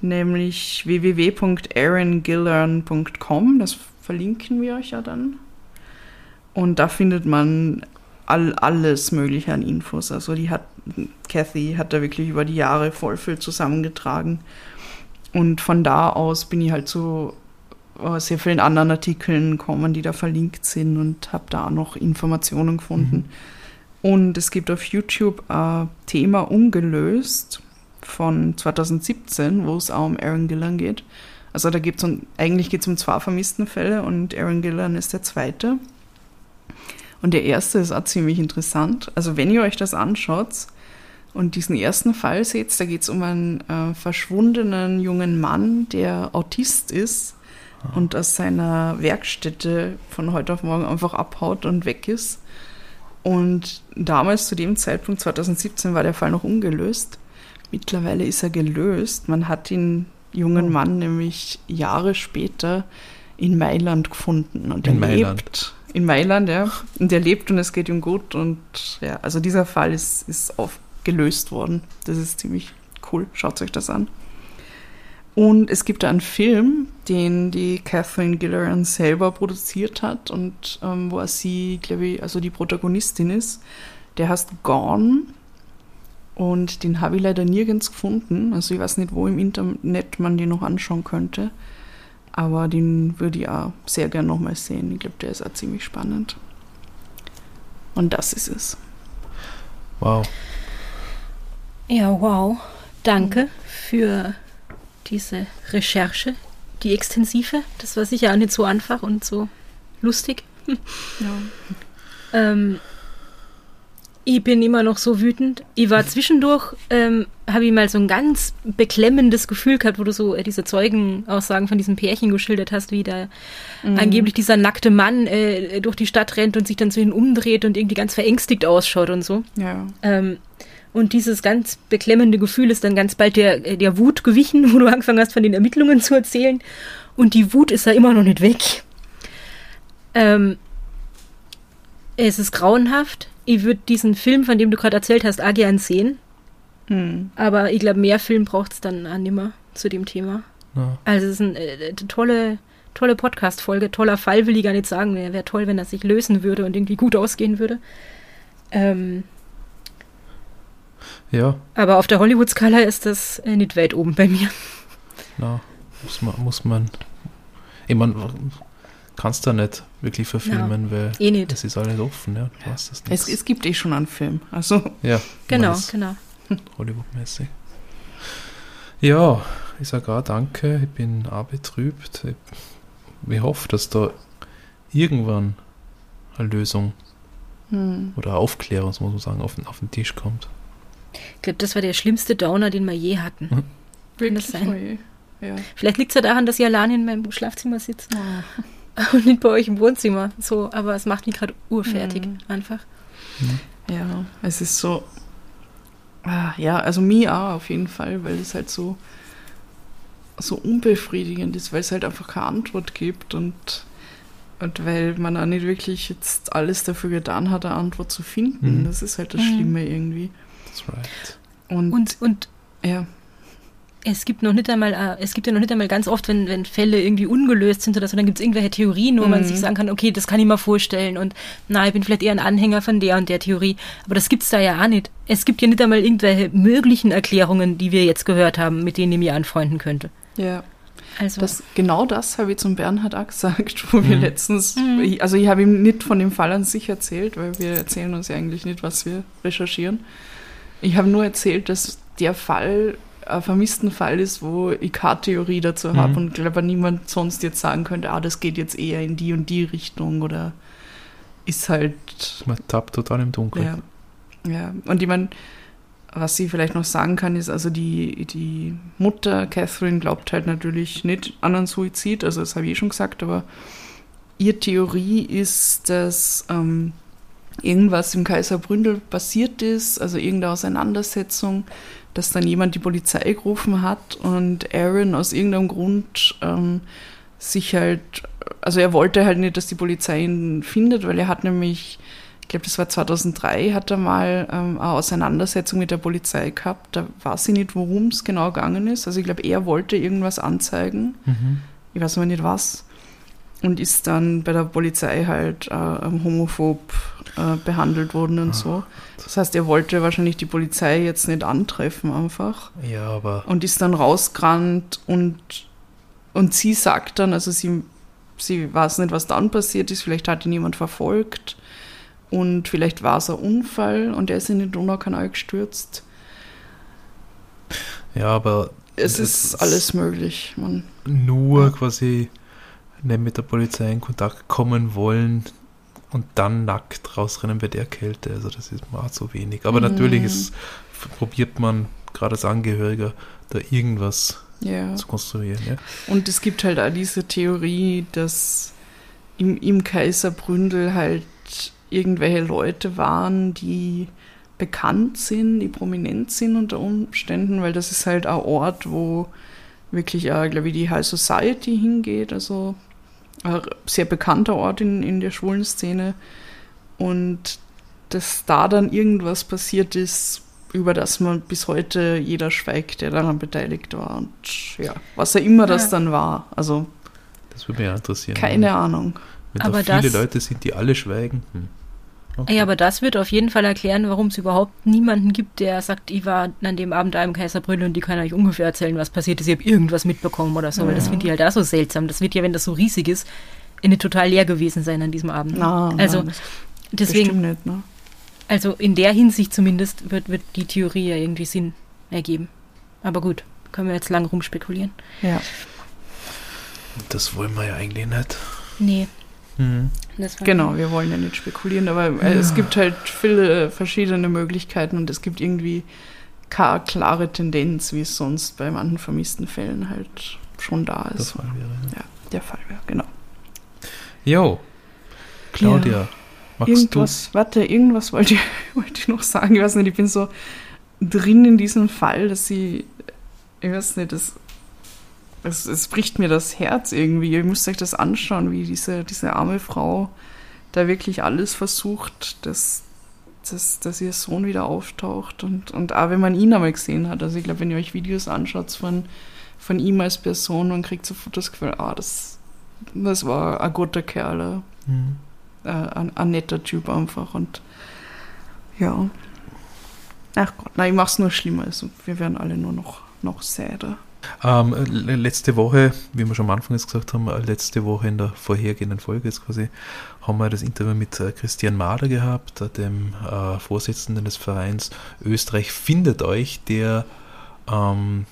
nämlich www.aarongilleran.com. Das verlinken wir euch ja dann. Und da findet man all, alles Mögliche an Infos. Also die hat, Kathy hat da wirklich über die Jahre voll viel zusammengetragen. Und von da aus bin ich halt zu äh, sehr vielen anderen Artikeln gekommen, die da verlinkt sind und habe da noch Informationen gefunden. Und es gibt auf YouTube ein Thema ungelöst von 2017, wo es auch um Aaron Gillan geht. Also da gibt es eigentlich geht es um zwei vermissten Fälle und Aaron Gillan ist der zweite. Und der erste ist auch ziemlich interessant. Also wenn ihr euch das anschaut und diesen ersten Fall seht, da geht es um einen äh, verschwundenen jungen Mann, der Autist ist und aus seiner Werkstätte von heute auf morgen einfach abhaut und weg ist. Und damals, zu dem Zeitpunkt, 2017, war der Fall noch ungelöst. Mittlerweile ist er gelöst. Man hat den jungen Oh. Mann nämlich Jahre später in Mailand gefunden. Und In er Mailand? lebt in Mailand, ja. Und er lebt und es geht ihm gut. Und ja, also dieser Fall ist, ist aufgelöst worden. Das ist ziemlich cool. Schaut euch das an. Und es gibt da einen Film, den die Catherine Gilleran selber produziert hat und ähm, wo sie, glaube ich, also die Protagonistin ist. Der heißt Gone und den habe ich leider nirgends gefunden. Also ich weiß nicht, wo im Internet man den noch anschauen könnte. Aber den würde ich auch sehr gern nochmal sehen. Ich glaube, der ist auch ziemlich spannend. Und das ist es. Wow. Ja, wow. Danke für diese Recherche, die extensive. Das war sicher auch nicht so einfach und so lustig. Ja. Ähm, Ich bin immer noch so wütend. Ich war zwischendurch, ähm, habe ich mal so ein ganz beklemmendes Gefühl gehabt, wo du so äh, diese Zeugenaussagen von diesem Pärchen geschildert hast, wie da angeblich dieser nackte Mann äh, durch die Stadt rennt und sich dann zu ihnen umdreht und irgendwie ganz verängstigt ausschaut und so. Ja. Ähm, und dieses ganz beklemmende Gefühl ist dann ganz bald der, äh, der Wut gewichen, wo du angefangen hast, von den Ermittlungen zu erzählen. Und die Wut ist da immer noch nicht weg. Ähm, es ist grauenhaft. Ich würde diesen Film, von dem du gerade erzählt hast, auch gern sehen. Hm. Aber ich glaube, mehr Film braucht es dann auch nimmer zu dem Thema. Ja. Also es ist eine äh, tolle, tolle Podcast-Folge. Toller Fall will ich gar nicht sagen. Wäre wär toll, wenn das sich lösen würde und irgendwie gut ausgehen würde. Ähm, ja, aber auf der Hollywood-Skala ist das äh, nicht weit oben bei mir. na, muss man, muss man. Ich meine, kannst da nicht wirklich verfilmen, weil Eh nicht. es ist alles offen, ja. Du weißt das Es, nicht. es gibt eh schon einen Film. Also, ja, Genau, genau. Hollywood-mäßig. Ja, ich sage auch danke, ich bin auch betrübt. Ich, ich hoffe, dass da irgendwann eine Lösung hm. oder eine Aufklärung, muss man sagen, auf den, auf den Tisch kommt. Ich glaube, das war der schlimmste Downer, den wir je hatten. Mhm. Kann das sein? Ja. Vielleicht liegt es ja daran, dass ich allein in meinem Schlafzimmer sitze Ah. und nicht bei euch im Wohnzimmer. So, aber es macht mich gerade urfertig Mhm. einfach. Ja, es ist so. Ah, ja, also mir auch auf jeden Fall, weil es halt so, so unbefriedigend ist, weil es halt einfach keine Antwort gibt und, und weil man auch nicht wirklich jetzt alles dafür getan hat, eine Antwort zu finden. Mhm. Das ist halt das Mhm. Schlimme irgendwie. That's right. Und, Und, und ja, es gibt noch nicht einmal, äh, es gibt ja noch nicht einmal ganz oft, wenn, wenn Fälle irgendwie ungelöst sind oder so, dann gibt es irgendwelche Theorien, wo man Mhm. sich sagen kann, okay, das kann ich mir vorstellen und na, ich bin vielleicht eher ein Anhänger von der und der Theorie. Aber das gibt's da ja auch nicht. Es gibt ja nicht einmal irgendwelche möglichen Erklärungen, die wir jetzt gehört haben, mit denen ich mich anfreunden könnte. ja. Also, Das, genau das habe ich zum Bernhard auch gesagt, wo wir Mhm. letztens, Mhm. also ich habe ihm nicht von dem Fall an sich erzählt, weil wir erzählen uns ja eigentlich nicht, was wir recherchieren. Ich habe nur erzählt, dass der Fall ein vermissten Fall ist, wo ich keine Theorie dazu Mhm. habe und glaube niemand sonst jetzt sagen könnte, ah, das geht jetzt eher in die und die Richtung oder ist halt Man tappt total im Dunkeln. ja, ja. Und ich meine, was sie vielleicht noch sagen kann, ist, also die, die Mutter, Catherine, glaubt halt natürlich nicht an einen Suizid, also das habe ich eh schon gesagt, aber ihre Theorie ist, dass ähm, irgendwas im Kaiser Bründel passiert ist, also irgendeine Auseinandersetzung, dass dann jemand die Polizei gerufen hat und Aaron aus irgendeinem Grund ähm, sich halt, also er wollte halt nicht, dass die Polizei ihn findet, weil er hat nämlich ich glaube, das war 2003, hat er mal ähm, eine Auseinandersetzung mit der Polizei gehabt. Da weiß ich nicht, worum es genau gegangen ist. Also ich glaube, er wollte irgendwas anzeigen. Mhm. Ich weiß aber nicht was. Und ist dann bei der Polizei halt äh, homophob äh, behandelt worden und Ah, so. Das heißt, er wollte wahrscheinlich die Polizei jetzt nicht antreffen einfach. Ja, aber Und ist dann rausgerannt und, und sie sagt dann, also sie, sie weiß nicht, was dann passiert ist. Vielleicht hat ihn jemand verfolgt. Und vielleicht war es ein Unfall und er ist in den Donaukanal gestürzt. ja, aber Es Es ist alles möglich. Man, nur Ja. quasi mit der Polizei in Kontakt kommen wollen und dann nackt rausrennen bei der Kälte. Also das ist mal zu wenig. Aber Mhm. natürlich ist, probiert man gerade als Angehöriger da irgendwas ja. zu konstruieren. Ja? Und es gibt halt auch diese Theorie, dass im, im Kaiserbründel halt irgendwelche Leute waren, die bekannt sind, die prominent sind unter Umständen, weil das ist halt ein Ort, wo wirklich, auch, glaube ich, die High Society hingeht, also sehr bekannter Ort in, in der schwulen Szene. Und dass da dann irgendwas passiert ist, über das man bis heute jeder schweigt, der daran beteiligt war. Und ja, was auch immer das Ja. dann war. Also Das würde mich auch interessieren. keine Ahnung. Wenn Aber da viele Leute sind, die alle schweigen. Hm. Okay. Ja, aber das wird auf jeden Fall erklären, warum es überhaupt niemanden gibt, der sagt, ich war an dem Abend da im Kaiserbrüll und die kann euch ungefähr erzählen, was passiert ist. Ich habe irgendwas mitbekommen oder so, weil das Ja. finde ich halt auch so seltsam. Das wird ja, wenn das so riesig ist, nicht total leer gewesen sein an diesem Abend. Na, also nein, das deswegen, bestimmt nicht, ne? also in der Hinsicht zumindest wird, wird die Theorie ja irgendwie Sinn ergeben. Aber gut, können wir jetzt lang rumspekulieren. Ja. Das wollen wir ja eigentlich nicht. Nee. Mhm. Genau, wir wollen ja nicht spekulieren, aber äh, es gibt halt viele verschiedene Möglichkeiten und es gibt irgendwie keine klare Tendenz, wie es sonst bei manchen vermissten Fällen halt schon da Das ist. Fall wäre. Ja, der Fall wäre, genau. Jo, Claudia, magst Irgendwas, warte, irgendwas wollte ich, wollte ich noch sagen. Ich weiß nicht, ich bin so drin in diesem Fall, dass sie, ich weiß nicht, das, es, es bricht mir das Herz irgendwie. Ihr müsst euch das anschauen, wie diese, diese arme Frau da wirklich alles versucht, dass, dass, dass ihr Sohn wieder auftaucht. Und, und auch wenn man ihn einmal gesehen hat, also ich glaube, wenn ihr euch Videos anschaut von, von ihm als Person, man kriegt sofort das Gefühl, ah, das, das war ein guter Kerl. Mhm. äh, ein, ein netter Typ einfach und ja. Ach Gott, nein, ich mach's nur schlimmer. Also wir werden alle nur noch, noch sadder. Ähm, le- letzte Woche, wie wir schon am Anfang jetzt gesagt haben, äh, letzte Woche in der vorhergehenden Folge jetzt quasi, haben wir das Interview mit äh, Christian Mader gehabt, äh, dem äh, Vorsitzenden des Vereins Österreich findet euch, der ähm,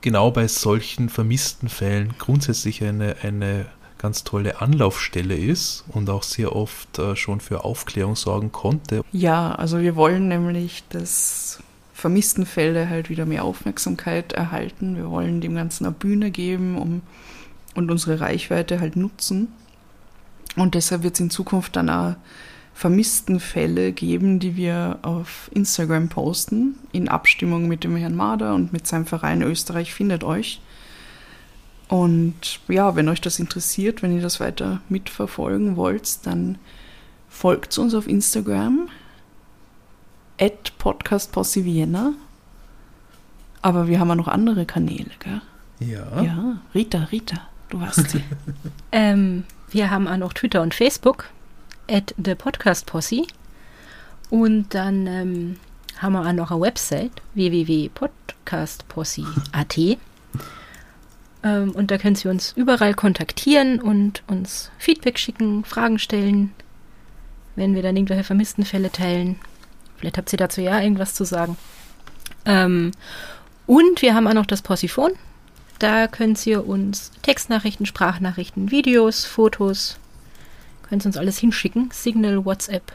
genau bei solchen vermissten Fällen grundsätzlich eine, eine ganz tolle Anlaufstelle ist und auch sehr oft schon für Aufklärung sorgen konnte. Ja, also wir wollen nämlich, dass vermissten Fälle halt wieder mehr Aufmerksamkeit erhalten. Wir wollen dem Ganzen eine Bühne geben um, und unsere Reichweite halt nutzen. Und deshalb wird es in Zukunft dann auch vermissten Fälle geben, die wir auf Instagram posten, in Abstimmung mit dem Herrn Mader und mit seinem Verein Österreich findet euch. Und ja, wenn euch das interessiert, wenn ihr das weiter mitverfolgen wollt, dann folgt uns auf Instagram at podcastposse Vienna. Aber wir haben ja noch andere Kanäle, gell? Ja. Ja, Rita, Rita, du warst sie. Ähm, wir haben auch noch Twitter und Facebook, at the Podcast Posse. Und dann ähm, haben wir auch noch eine Website, www.podcastposse.at. Ähm, und da können Sie uns überall kontaktieren und uns Feedback schicken, Fragen stellen, wenn wir dann irgendwelche vermissten Fälle teilen. Vielleicht habt ihr dazu ja irgendwas zu sagen. Ähm, und wir haben auch noch das Possiphon. Da könnt ihr uns Textnachrichten, Sprachnachrichten, Videos, Fotos, könnt ihr uns alles hinschicken. Signal, WhatsApp,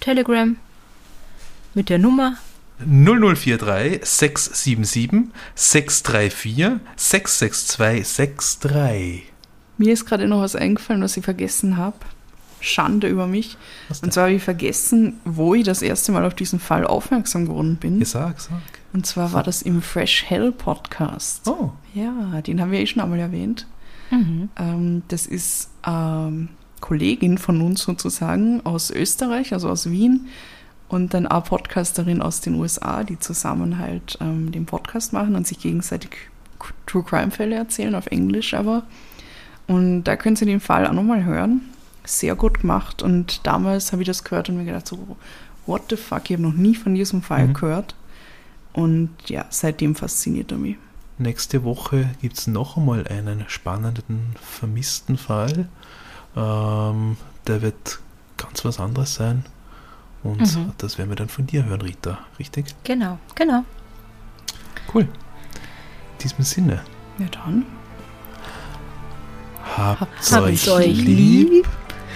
Telegram mit der Nummer 0043 677 634 66263. Mir ist gerade noch was eingefallen, was ich vergessen habe. Schande über mich. Und zwar habe ich vergessen, wo ich das erste Mal auf diesen Fall aufmerksam geworden bin. Ja, sag, sag. Und zwar war das im Fresh Hell Podcast. Oh, Ja, den haben wir eh schon einmal erwähnt. Mhm. Ähm, das ist ähm, Kollegin von uns sozusagen aus Österreich, also aus Wien. Und dann eine Podcasterin aus den USA, die zusammen halt ähm, den Podcast machen und sich gegenseitig True Crime Fälle erzählen, auf Englisch aber. Und da können Sie den Fall auch nochmal hören. Sehr gut gemacht. Und damals habe ich das gehört und mir gedacht, so, what the fuck, ich habe noch nie von diesem Fall Mhm. gehört. Und ja, seitdem fasziniert er mich. nächste Woche gibt es noch einmal einen spannenden vermissten Fall. Ähm, der wird ganz was anderes sein. Und Mhm. das werden wir dann von dir hören, Rita. Richtig? Genau, genau. Cool. In diesem Sinne, Ja, dann. habt Habt's euch, euch lieb lieb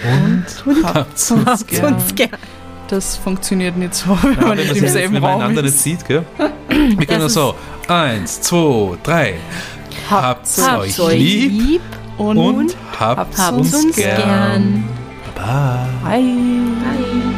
und habt's uns Habt's gern. uns gern. Das funktioniert nicht so, wenn Ja, man nicht im selben wenn man Raum einander nicht ist. sieht, gell? Wir können Das so. Eins, zwei, drei. Habt's, Habt's euch lieb Und, und habt's, habt's uns, uns gern. gern. Bye. Bye. Bye.